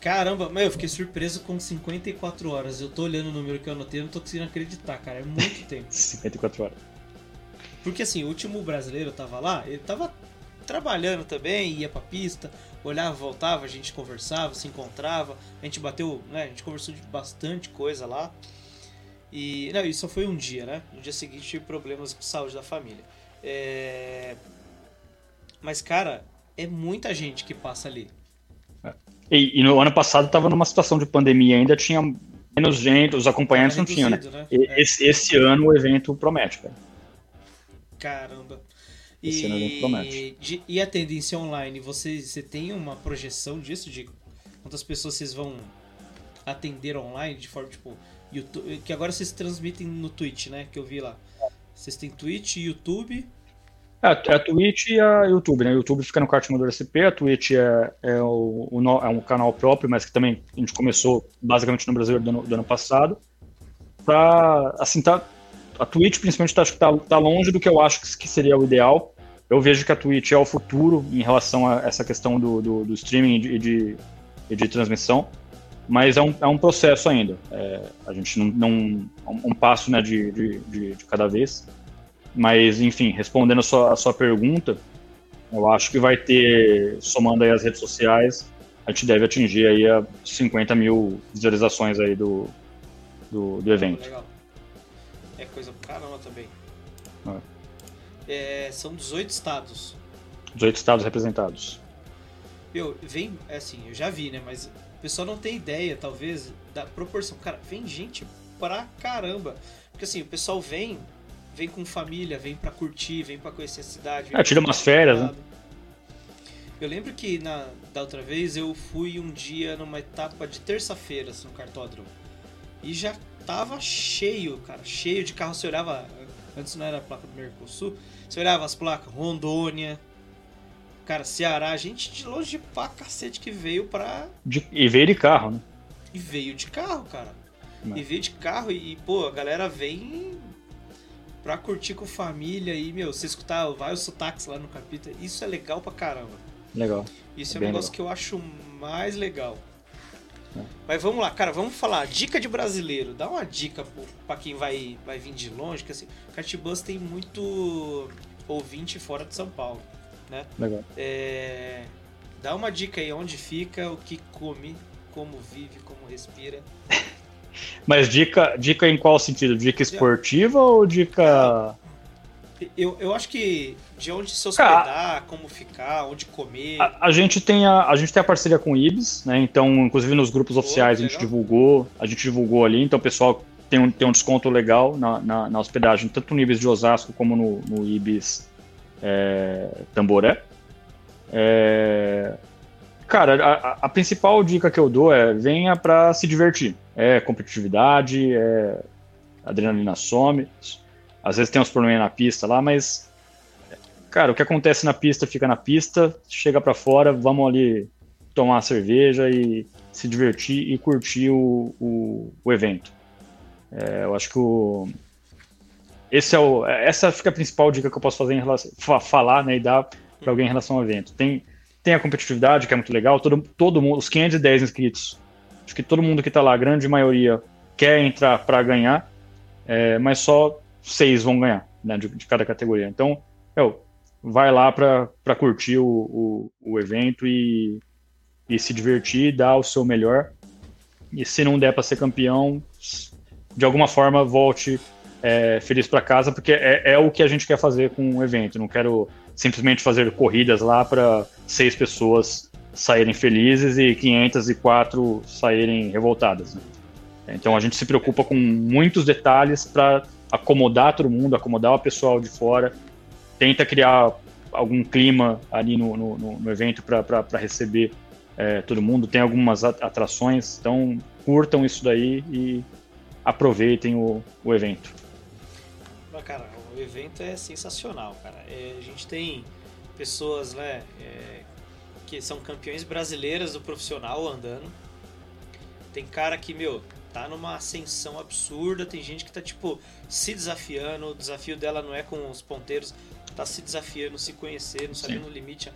Caramba, meu, eu fiquei surpreso com 54 horas. Eu tô olhando o número que eu anotei e não tô conseguindo acreditar, cara. É muito tempo. 54 horas. Porque assim, o último brasileiro tava lá, ele tava trabalhando também, ia pra pista, olhava, voltava, a gente conversava, se encontrava, a gente bateu, né, a gente conversou de bastante coisa lá. E, não, isso só foi um dia, né? No dia seguinte tive problemas com saúde da família. É... Mas, cara, é muita gente que passa ali. É. E, e, no ano passado tava numa situação de pandemia, ainda tinha menos gente, os acompanhantes não tinham, né? né? É. Esse, esse ano o evento promete, cara. Caramba. E, de, e a tendência online, você, você tem uma projeção disso? De quantas pessoas vocês vão atender online de forma, tipo, YouTube, que agora vocês transmitem no Twitch, né? Que eu vi lá. Vocês têm Twitch, YouTube. É, é a Twitch e a YouTube, né? O YouTube fica no kart Motor SP, a Twitch é, é, o, o, é um canal próprio, mas que também a gente começou basicamente no Brasil do ano, do ano passado. Tá, assim, tá, a Twitch principalmente tá, acho que tá, tá longe do que eu acho que seria o ideal. Eu vejo que a Twitch é o futuro em relação a essa questão do, do, do streaming e de, de, de, transmissão, mas é um, é um processo ainda. É, a gente não, não um passo né, de, de, de, de, cada vez. Mas, enfim, respondendo a sua, a sua pergunta, eu acho que vai ter, somando aí as redes sociais, a gente deve atingir aí a 50 mil visualizações aí do, do, do evento. Legal. É coisa pra caramba também. É. É, são 18 estados. 18 estados representados. Eu, vem, é assim, eu já vi, né? Mas pessoal não tem ideia, talvez, da proporção. Cara, vem gente pra caramba. Porque assim, o pessoal vem, vem com família, vem pra curtir, vem pra conhecer a cidade. É, tira umas férias, né? Eu lembro que na, da outra vez eu fui um dia numa etapa de terça-feira no cartódromo. E já tava cheio, cara, cheio de carro. Você olhava, antes não era a placa do Mercosul, você olhava as placas, Rondônia, cara, Ceará, gente de longe pra cacete que veio pra. De, e veio de carro, né? E veio de carro, cara. e veio de carro e, pô, a galera vem pra curtir com família e, meu, você escutar vários sotaques lá no capítulo, isso é legal pra caramba. Legal. Isso é um negócio legal. que eu acho mais legal. É. Mas vamos lá, cara, vamos falar. Dica de brasileiro. Dá uma dica para quem vai, vai vir de longe, que assim, Catbus tem muito ouvinte fora de São Paulo, né? Legal. É... Dá uma dica aí onde fica, o que come, como vive, como respira. Mas dica, dica em qual sentido? Dica esportiva ou dica. Eu, eu acho que de onde se hospedar, como ficar, onde comer. A, a, gente tem a, a gente tem a parceria com o Ibis, né? Então, inclusive nos grupos Pô, oficiais a gente divulgou, a gente divulgou ali, então o pessoal tem um, tem um desconto legal na, na, na hospedagem, tanto no Ibis de Osasco como no, no Ibis é, Tamboré. É, cara, a, a, principal dica que eu dou é venha para se divertir. É competitividade, é adrenalina some. Às vezes tem uns problemas na pista lá, mas cara, o que acontece na pista fica na pista, chega para fora, vamos ali tomar cerveja e se divertir e curtir o, o, o evento. É, eu acho que o, esse é o, essa fica a principal dica que eu posso fazer em relação, falar né, e dar para alguém em relação ao evento. Tem, tem a competitividade, que é muito legal, todo, todo mundo, os 510 inscritos, acho que todo mundo que está lá, a grande maioria, quer entrar para ganhar, é, mas só seis vão ganhar né, de, de cada categoria. Então, eu, vai lá para curtir o, o, o, evento e, e se divertir, dar o seu melhor. E se não der para ser campeão, de alguma forma volte é, feliz para casa, porque é, é, o que a gente quer fazer com o evento. Não quero simplesmente fazer corridas lá para seis pessoas saírem felizes e 504 saírem revoltadas. Né? Então a gente se preocupa com muitos detalhes para acomodar todo mundo, acomodar o pessoal de fora tenta criar algum clima ali no, no, no evento para receber é, todo mundo. Tem algumas atrações, então curtam isso daí e aproveitem o, o evento. Cara, o evento é sensacional, cara. É, a gente tem pessoas né, é, que são campeões brasileiras do profissional andando. Tem cara que, meu, tá numa ascensão absurda. Tem gente que tá, tipo, se desafiando. O desafio dela não é com os ponteiros, tá se desafiando, se conhecendo, sabendo o limite.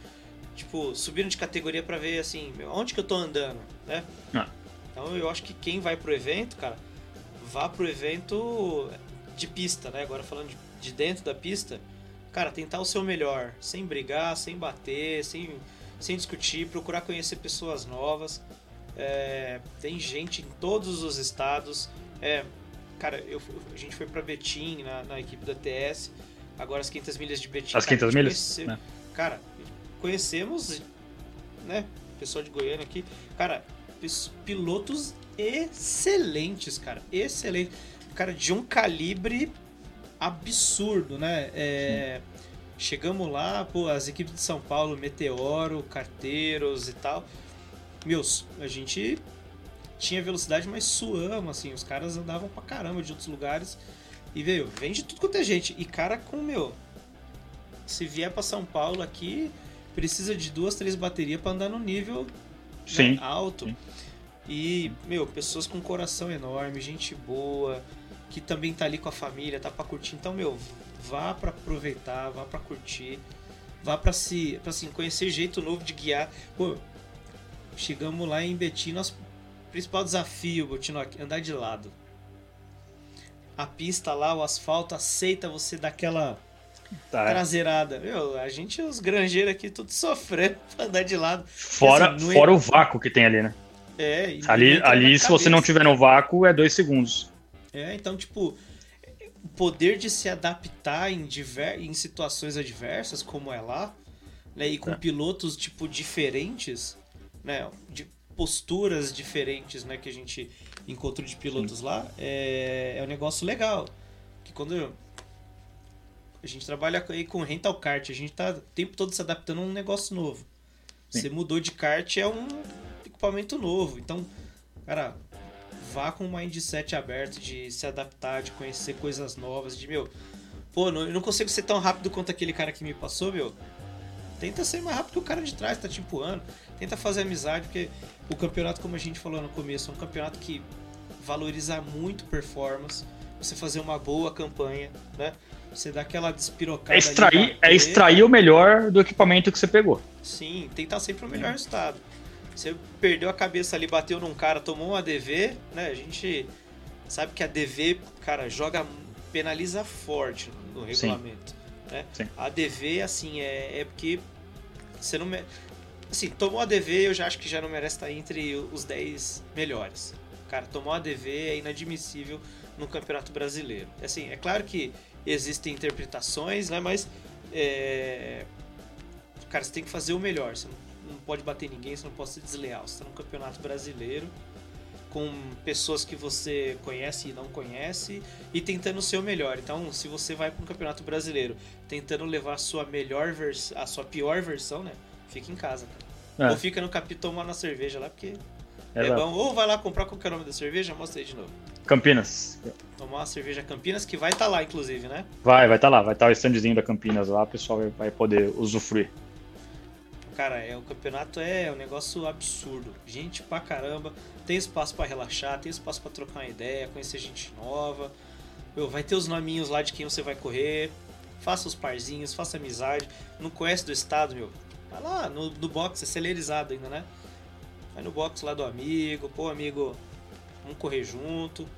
Tipo, subindo de categoria para ver assim, onde que eu tô andando, né? Ah. Então eu acho que quem vai pro evento, cara, vá pro evento de pista, né? Agora falando de, de dentro da pista, cara, tentar o seu melhor, sem brigar, sem bater, sem, sem discutir, procurar conhecer pessoas novas. É, tem gente em todos os estados. É, cara, eu, a gente foi para Betim na, na equipe da TS Agora as 500 milhas de Betim. As 500 milhas? Conhece... Né? Cara, conhecemos, né? Pessoal de Goiânia aqui. Cara, pilotos excelentes, cara. Excelente. Cara, de um calibre absurdo, né? É, chegamos lá, pô, as equipes de São Paulo, Meteoro, Carteiros e tal. Meus, a gente tinha velocidade, mas suamos, assim. Os caras andavam pra caramba de outros lugares. E veio, vende tudo quanto é gente. E cara com, meu, se vier para São Paulo aqui, precisa de duas, três baterias para andar no nível né, alto. Sim. E, meu, pessoas com coração enorme, gente boa, que também tá ali com a família, tá para curtir. Então, meu, vá para aproveitar, vá para curtir, vá para se, pra, assim, conhecer jeito novo de guiar. Pô, chegamos lá em Betim, nosso principal desafio, Botino, andar de lado a pista lá, o asfalto, aceita você daquela tá. traseirada. Meu, a gente, os granjeiros aqui, tudo sofrendo pra andar de lado. Fora, assim, fora é... o vácuo que tem ali, né? É, ali, ali se você não tiver no vácuo, é dois segundos. É, então, tipo, o poder de se adaptar em, diver... em situações adversas, como é lá, né? E com é. pilotos, tipo, diferentes, né? De posturas diferentes, né? Que a gente encontro de pilotos Sim. lá, é, é um negócio legal. Que quando a gente trabalha aí com rental kart, a gente tá o tempo todo se adaptando a um negócio novo. Sim. Você mudou de kart, é um equipamento novo. Então, cara, vá com um mindset aberto de se adaptar, de conhecer coisas novas, de meu, pô, não, eu não consigo ser tão rápido quanto aquele cara que me passou, meu. Tenta ser mais rápido que o cara de trás, tá te empurrando. Tenta fazer amizade, porque o campeonato, como a gente falou no começo, é um campeonato que valorizar muito performance, você fazer uma boa campanha, né? Você dá aquela despirocada. É extrair, é extrair o melhor do equipamento que você pegou. Sim, tentar sempre o melhor resultado. Você perdeu a cabeça ali, bateu num cara, tomou um ADV, né? A gente sabe que a DV, cara, joga, penaliza forte no regulamento. Sim. Né? Sim. A DV, assim, é, é porque você não. Me... Assim, tomou a DV, eu já acho que já não merece estar entre os 10 melhores. Cara, tomou a DV é inadmissível no Campeonato Brasileiro. Assim, é claro que existem interpretações, né? Mas. É... Cara, você tem que fazer o melhor. Você não, não pode bater ninguém, você não pode ser desleal. Você está no Campeonato Brasileiro com pessoas que você conhece e não conhece e tentando ser o melhor. Então, se você vai para um campeonato brasileiro tentando levar a sua melhor versão, a sua pior versão, né? Fica em casa, cara. É. Ou fica no capítulo tomando a cerveja lá, porque é, é bom. Ou vai lá comprar qualquer nome da cerveja, mostra aí de novo. Campinas. Tomar uma cerveja Campinas, que vai estar tá lá, inclusive, né? Vai, vai estar tá lá. Vai estar tá o standzinho da Campinas lá, o pessoal vai poder usufruir. Cara, é, o campeonato é um negócio absurdo. Gente pra caramba. Tem espaço para relaxar, tem espaço para trocar uma ideia, conhecer gente nova. Meu, vai ter os nominhos lá de quem você vai correr. Faça os parzinhos, faça amizade. Não conhece do estado, meu? Vai lá no, no box, é celerizado ainda, né? Vai no box lá do amigo, pô, amigo, vamos correr junto.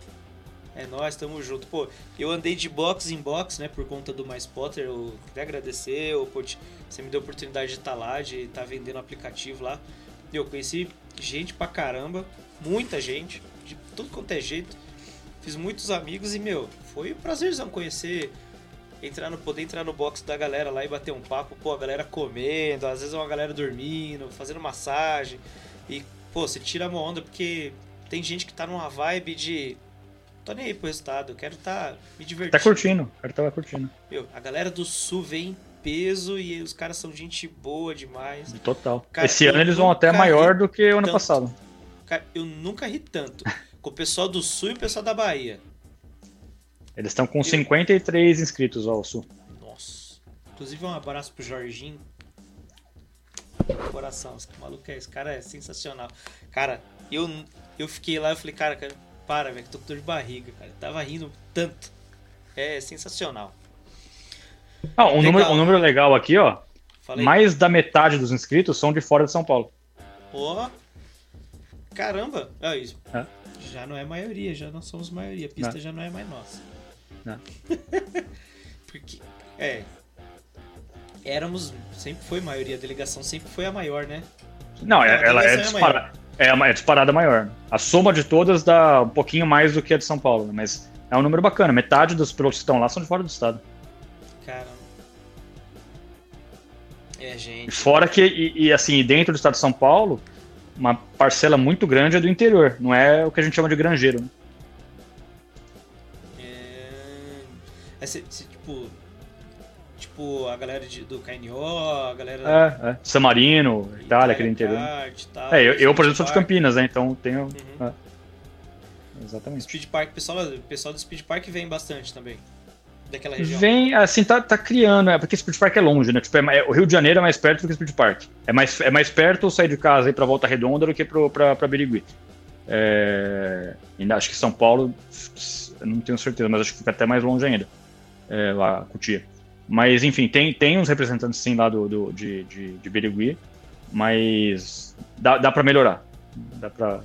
É nós, tamo junto. Pô, eu andei de box em box, né, por conta do Mais Potter. Eu queria agradecer, eu, pô, você me deu a oportunidade de estar tá lá, de estar tá vendendo aplicativo lá. Eu conheci gente pra caramba muita gente, de tudo quanto é jeito. Fiz muitos amigos e, meu, foi um prazerzão conhecer, entrar no, poder entrar no box da galera lá e bater um papo, pô, a galera comendo, às vezes uma galera dormindo, fazendo massagem. E, pô, você tira uma onda porque tem gente que tá numa vibe de. Tô nem aí pro resultado, eu quero tá me divertindo. Tá curtindo, quero tá curtindo. Meu, a galera do sul vem peso e os caras são gente boa demais. Total. Cara, Esse ano eles vão até maior do que o ano tanto. passado. Cara, eu nunca ri tanto com o pessoal do Sul e o pessoal da Bahia. Eles estão com eu... 53 inscritos ao Sul. Nossa. Inclusive, um abraço pro Jorginho. Coração, esse maluco é, esse cara é sensacional. Cara, eu, eu fiquei lá e falei, cara, cara para, velho, que tô com dor de barriga, cara. Eu tava rindo tanto. É sensacional. Ah, um, número, um número legal aqui, ó. Falei. Mais da metade dos inscritos são de fora de São Paulo. Pô, Caramba! Ah, isso. É. Já não é maioria, já não somos maioria. A pista não. já não é mais nossa. Não. Porque, é. Éramos. Sempre foi maioria, a delegação sempre foi a maior, né? Não, é, ela é, disparada. É, é, disparada maior. A soma de todas dá um pouquinho mais do que a de São Paulo, né? mas é um número bacana. Metade dos pilotos que estão lá são de fora do estado. Caramba. É, gente. Fora que, e, e assim, dentro do estado de São Paulo, uma parcela muito grande é do interior, não é o que a gente chama de granjeiro. Né? É... é se, se, tipo, a galera de, do KNO, a galera. É, é. San Marino, Itália, aquele interior. Tal, é, eu, eu por exemplo, sou de Campinas, né? Então tenho. Uhum. É. Exatamente. Speed Park, o pessoal, pessoal do Speed Park vem bastante também daquela região? Vem, assim, tá, tá criando, é porque Speed Park é longe, né? Tipo, é, é, o Rio de Janeiro é mais perto do que Speed Park. É mais, é mais perto sair de casa e ir pra Volta Redonda do que pro, pra, pra Birigui. É, ainda acho que São Paulo, não tenho certeza, mas acho que fica até mais longe ainda. É, lá, Cutia. Mas, enfim, tem, tem uns representantes sim lá do, do de, de, de Birigui, mas dá, dá pra melhorar. Dá pra,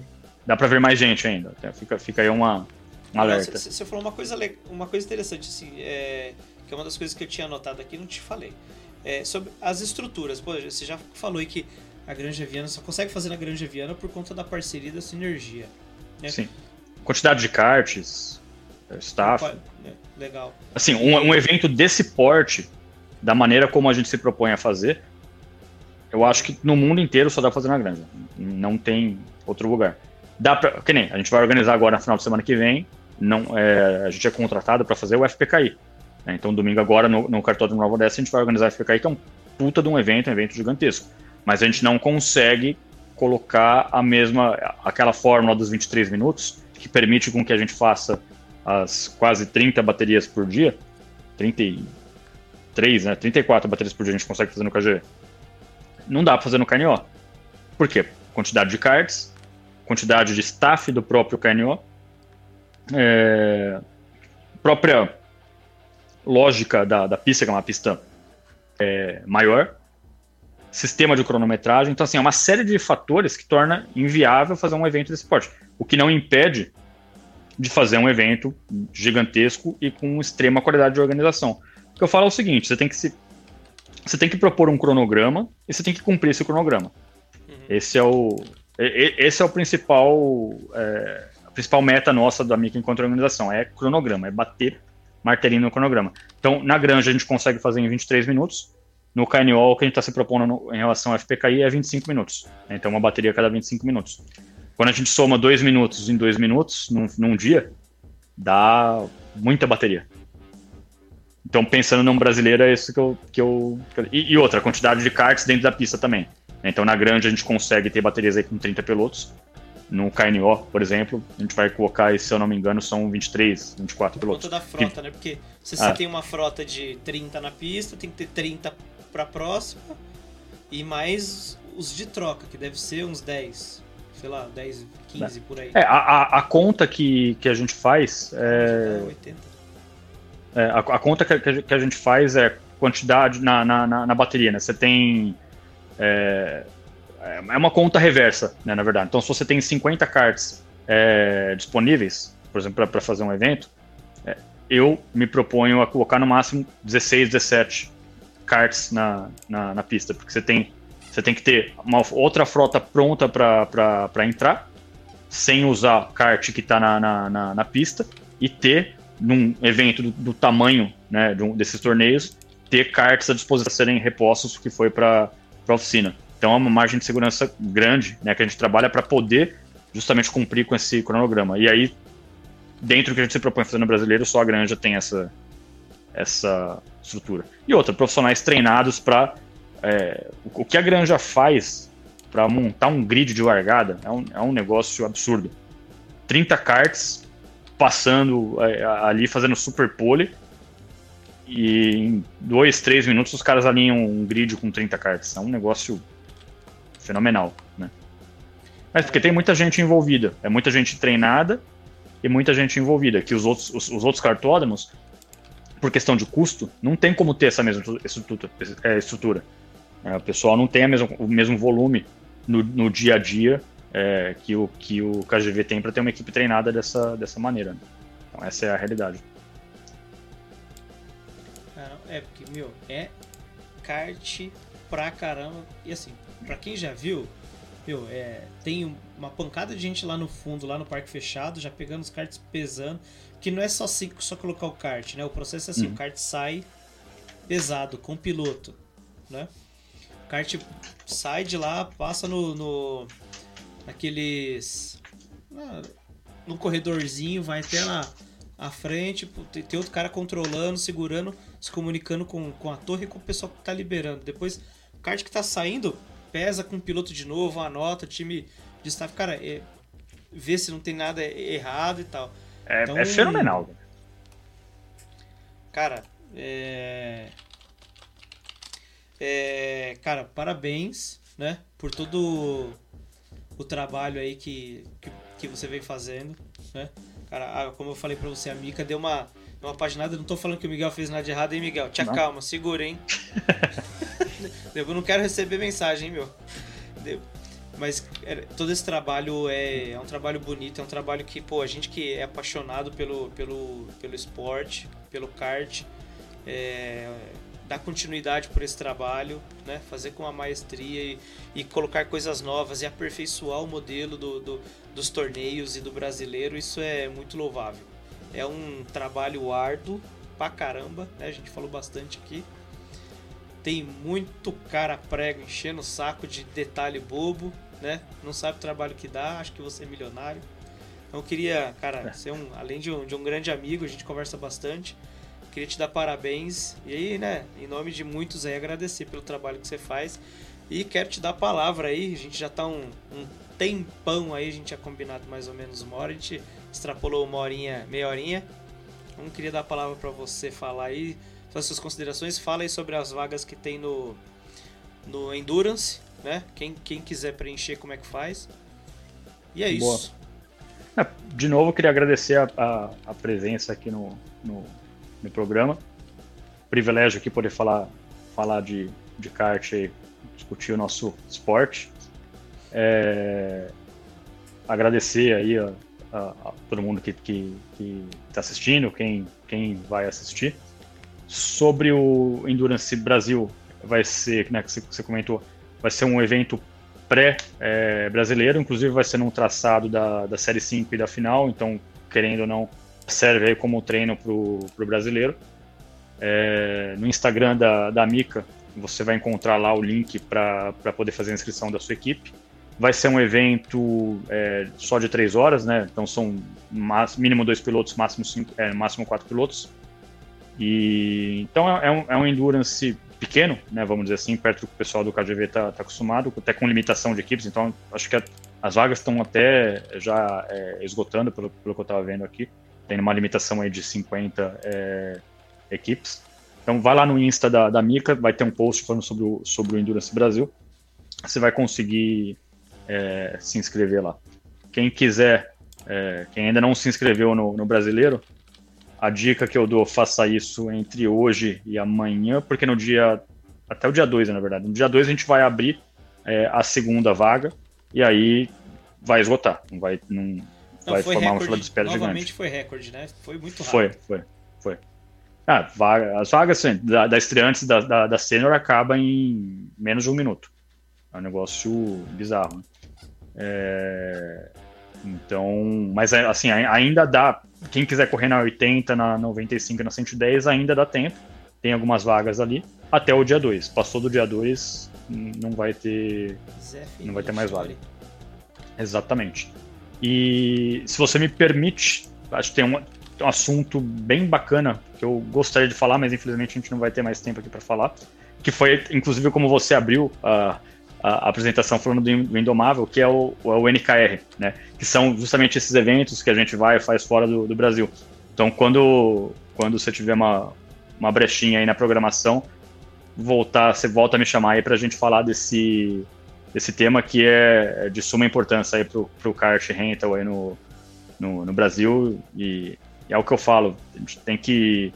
dá pra ver mais gente ainda. Fica, fica aí uma, um alerta. Você falou uma coisa, uma coisa interessante, assim, é, que é uma das coisas que eu tinha anotado aqui e não te falei. É, sobre as estruturas. Pô, você já falou aí que a Granja Viana só consegue fazer na Granja Viana por conta da parceria da sinergia. Né? Sim. Quantidade de karts, é, staff. É, legal. Assim, um, um evento desse porte, da maneira como a gente se propõe a fazer, eu acho que no mundo inteiro só dá pra fazer na Granja. Não tem outro lugar. Dá pra, que nem, a gente vai organizar agora no final de semana que vem não, é, a gente é contratado para fazer o FPKI. Né? Então, domingo agora, no, no Cartódromo Nova Odessa, a gente vai organizar o FPKI, que é um puta de um evento, um evento gigantesco. Mas a gente não consegue colocar a mesma, aquela fórmula dos 23 minutos, que permite com que a gente faça as quase 30 baterias por dia, 33, né, 34 baterias por dia a gente consegue fazer no KG. Não dá para fazer no KNO. Por quê? Quantidade de cards, quantidade de staff do próprio KNO, é, própria lógica da, da pista, que é uma pista é, maior, sistema de cronometragem. Então, assim, é uma série de fatores que torna inviável fazer um evento desse porte. O que não impede de fazer um evento gigantesco e com extrema qualidade de organização. O que eu falo é o seguinte: você tem que se, você tem que propor um cronograma e você tem que cumprir esse cronograma. Uhum. Esse é o esse é o principal é, a principal meta nossa da Mica enquanto organização é cronograma, é bater martelinho no cronograma. Então, na granja a gente consegue fazer em 23 minutos. No KNO, o que a gente está se propondo no, em relação ao FPKI é 25 minutos. Então, uma bateria a cada 25 minutos. Quando a gente soma 2 minutos em 2 minutos, num, num, dia, dá muita bateria. Então, pensando num brasileiro, é isso que eu. Que eu e, e outra, a quantidade de karts dentro da pista também. Então, na grande, a gente consegue ter baterias aí com 30 pilotos. No KNO, por exemplo, a gente vai colocar, se eu não me engano, são 23, 24 pilotos. Por conta da frota, que... né? Porque se você ah. tem uma frota de 30 na pista, tem que ter 30 para a próxima e mais os de troca, que deve ser uns 10, sei lá, 10, 15 por aí. É, a, a, conta que, que a gente faz é. 80. É, a, a, conta que, que, a gente faz é quantidade na, na, na, na bateria, né? Você tem. É, é uma conta reversa, né, na verdade. Então, se você tem 50 cards é, disponíveis, por exemplo, para fazer um evento, é, eu me proponho a colocar no máximo 16, 17 cards na, na, na, pista, porque você tem, você tem que ter uma outra frota pronta para entrar, sem usar kart que está na, na, na, pista, e ter, num evento do, do tamanho né, de um, desses torneios, ter cartas à disposição para serem repostos que foi para a oficina. Então é uma margem de segurança grande né, que a gente trabalha para poder justamente cumprir com esse cronograma. E aí, dentro do que a gente se propõe fazer no brasileiro, só a granja tem essa, essa estrutura. E outra, profissionais treinados para. É, o que a granja faz para montar um grid de largada é um, é um negócio absurdo. 30 karts passando é, ali, fazendo super pole. E em dois, três minutos os caras alinham um grid com 30 karts. É um negócio fenomenal, né? Mas porque tem muita gente envolvida, é muita gente treinada e muita gente envolvida, que os outros, os, os outros cartódromos, por questão de custo, não tem como ter essa mesma estrutura. É, estrutura. É, o pessoal não tem mesma, o mesmo volume no, no dia a dia é, que, o, que o KGV tem para ter uma equipe treinada dessa, dessa maneira. Né? Então essa é a realidade. É, porque, meu, é kart pra caramba. E assim, pra quem já viu, meu, é, tem uma pancada de gente lá no fundo, lá no parque fechado, já pegando os karts pesando. Que não é só assim, só colocar o kart, né? O processo é assim, uhum. o kart sai pesado, com o piloto, né? O kart sai de lá, passa no... no naqueles... no corredorzinho, vai até na à frente, tem outro cara controlando, segurando, se comunicando com, com a torre e com o pessoal que tá liberando. Depois, o kart que tá saindo, pesa com o piloto de novo, anota, o time de staff, cara, é, vê se não tem nada errado e tal. É, então, é fenomenal. Cara, é... é... Cara, parabéns, né? Por todo o trabalho aí que, que, que você vem fazendo, né? Cara, como eu falei pra você, a Mica deu uma, uma paginada. Não tô falando que o Miguel fez nada de errado, hein, Miguel? Te acalma, segura, hein? eu não quero receber mensagem, hein, meu? Mas é, todo esse trabalho é, é um trabalho bonito, é um trabalho que, pô, a gente que é apaixonado pelo, pelo, pelo esporte, pelo kart, é, dar continuidade por esse trabalho, né? fazer com a maestria e, e colocar coisas novas e aperfeiçoar o modelo do, do, dos torneios e do brasileiro, isso é muito louvável. É um trabalho árduo pra caramba, né? a gente falou bastante aqui. Tem muito cara prego enchendo o saco de detalhe bobo, né? Não sabe o trabalho que dá, acho que você é milionário. Então eu queria, cara, é. ser um, além de um, de um grande amigo, a gente conversa bastante Queria te dar parabéns e aí, né, em nome de muitos aí, agradecer pelo trabalho que você faz. E quero te dar a palavra aí, a gente já tá um, um tempão aí, a gente tinha combinado mais ou menos uma hora, a gente extrapolou uma horinha, meia horinha. Então queria dar a palavra para você falar aí, fazer suas considerações, fala aí sobre as vagas que tem no, no Endurance, né? Quem, quem quiser preencher, como é que faz. E é Boa. isso. É, de novo, queria agradecer a, a, a presença aqui no, no, no, programa. Privilégio aqui poder falar, falar de, de kart e discutir o nosso esporte. É, agradecer aí a, a, a, todo mundo que está assistindo, quem, quem vai assistir. Sobre o Endurance Brasil, vai ser, né, que você comentou, vai ser um evento pré-brasileiro, é, inclusive vai ser num traçado da, da Série 5 e da final, então, querendo ou não, serve aí como treino para o brasileiro. É, no Instagram da, da Mica, você vai encontrar lá o link para poder fazer a inscrição da sua equipe. Vai ser um evento é, só de três horas, né? Então são mínimo dois pilotos, máximo, cinco, é, máximo quatro pilotos. E então é, é, um, é um endurance pequeno, né? Vamos dizer assim, perto do que o pessoal do KGV está tá acostumado, até com limitação de equipes. Então acho que a, as vagas estão até já é, esgotando, pelo, pelo que eu estava vendo aqui. Tem uma limitação aí de 50 é, equipes. Então vai lá no Insta da, da Mica, vai ter um post falando sobre o, sobre o Endurance Brasil. Você vai conseguir é, se inscrever lá. Quem quiser, é, quem ainda não se inscreveu no, no, brasileiro, a dica que eu dou, faça isso entre hoje e amanhã, porque no dia, até o dia 2, na verdade, no dia 2 a gente vai abrir é, a segunda vaga e aí vai esgotar, não vai, não, vai formar recorde, uma fila de espera novamente gigante. foi recorde, né? Foi muito rápido. Foi, foi, foi. Ah, vaga, as vagas assim, da, da estreantes da, da, da sênior acaba em menos de um minuto. É um negócio bizarro. Né? É, então, mas é, assim, ainda dá. Quem quiser correr na 80, na 95 na 110, ainda dá tempo. Tem algumas vagas ali. Até o dia 2. Passou do dia 2, não vai ter. Não vai ter mais vaga. Exatamente. E se você me permite, acho que tem um, um assunto bem bacana que eu gostaria de falar, mas infelizmente a gente não vai ter mais tempo aqui para falar. Que foi, inclusive, como você abriu a, a apresentação falando do Indomável, que é o, é o NKR, né? Que são justamente esses eventos que a gente vai e faz fora do, do Brasil. Então, quando, quando você tiver uma, uma brechinha aí na programação, voltar, você volta a me chamar aí para a gente falar desse, desse tema que é de suma importância aí para o kart rental aí no, no, no Brasil. E é o que eu falo, a gente tem que,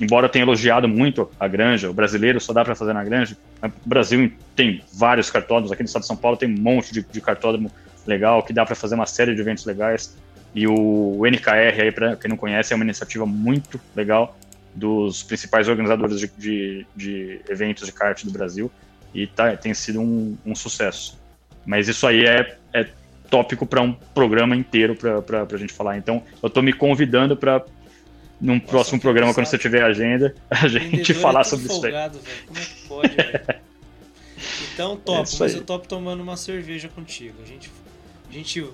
embora tenha elogiado muito a granja, o brasileiro só dá para fazer na granja, o Brasil tem vários cartódromos, aqui no estado de São Paulo tem um monte de, de cartódromo legal, que dá para fazer uma série de eventos legais, e o NKR, aí para quem não conhece, é uma iniciativa muito legal dos principais organizadores de, de, de eventos de kart do Brasil, e tá, tem sido um, um sucesso. Mas isso aí é, é tópico para um programa inteiro para a gente falar. Então, eu estou me convidando para num Nossa, próximo programa, quando você tiver agenda, a gente falar é sobre folgado, isso aí. Como é que pode, Então, top, é mas eu topo tomando uma cerveja contigo. A gente, a gente,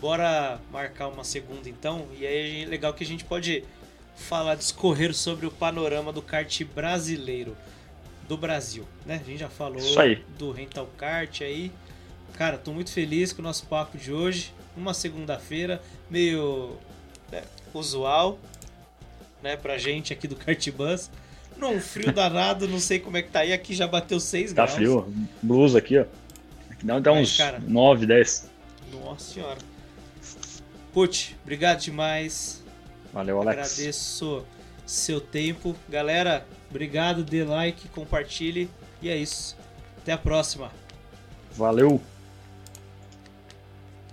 bora marcar uma segunda então, e aí é legal que a gente pode falar, discorrer sobre o panorama do kart brasileiro, do Brasil, né? A gente já falou do rental kart aí, Cara, tô muito feliz com o nosso papo de hoje. Uma segunda-feira, meio né, usual, né, pra gente aqui do Cartbus. Num frio danado, não sei como é que tá aí. Aqui já bateu 6 tá graus. Tá frio, blusa aqui, ó. Aqui dá, dá uns cara, 9, 10. Nossa senhora. Putz, obrigado demais. Valeu, Alex. Agradeço seu tempo. Galera, obrigado, dê like, compartilhe. E é isso. Até a próxima. Valeu!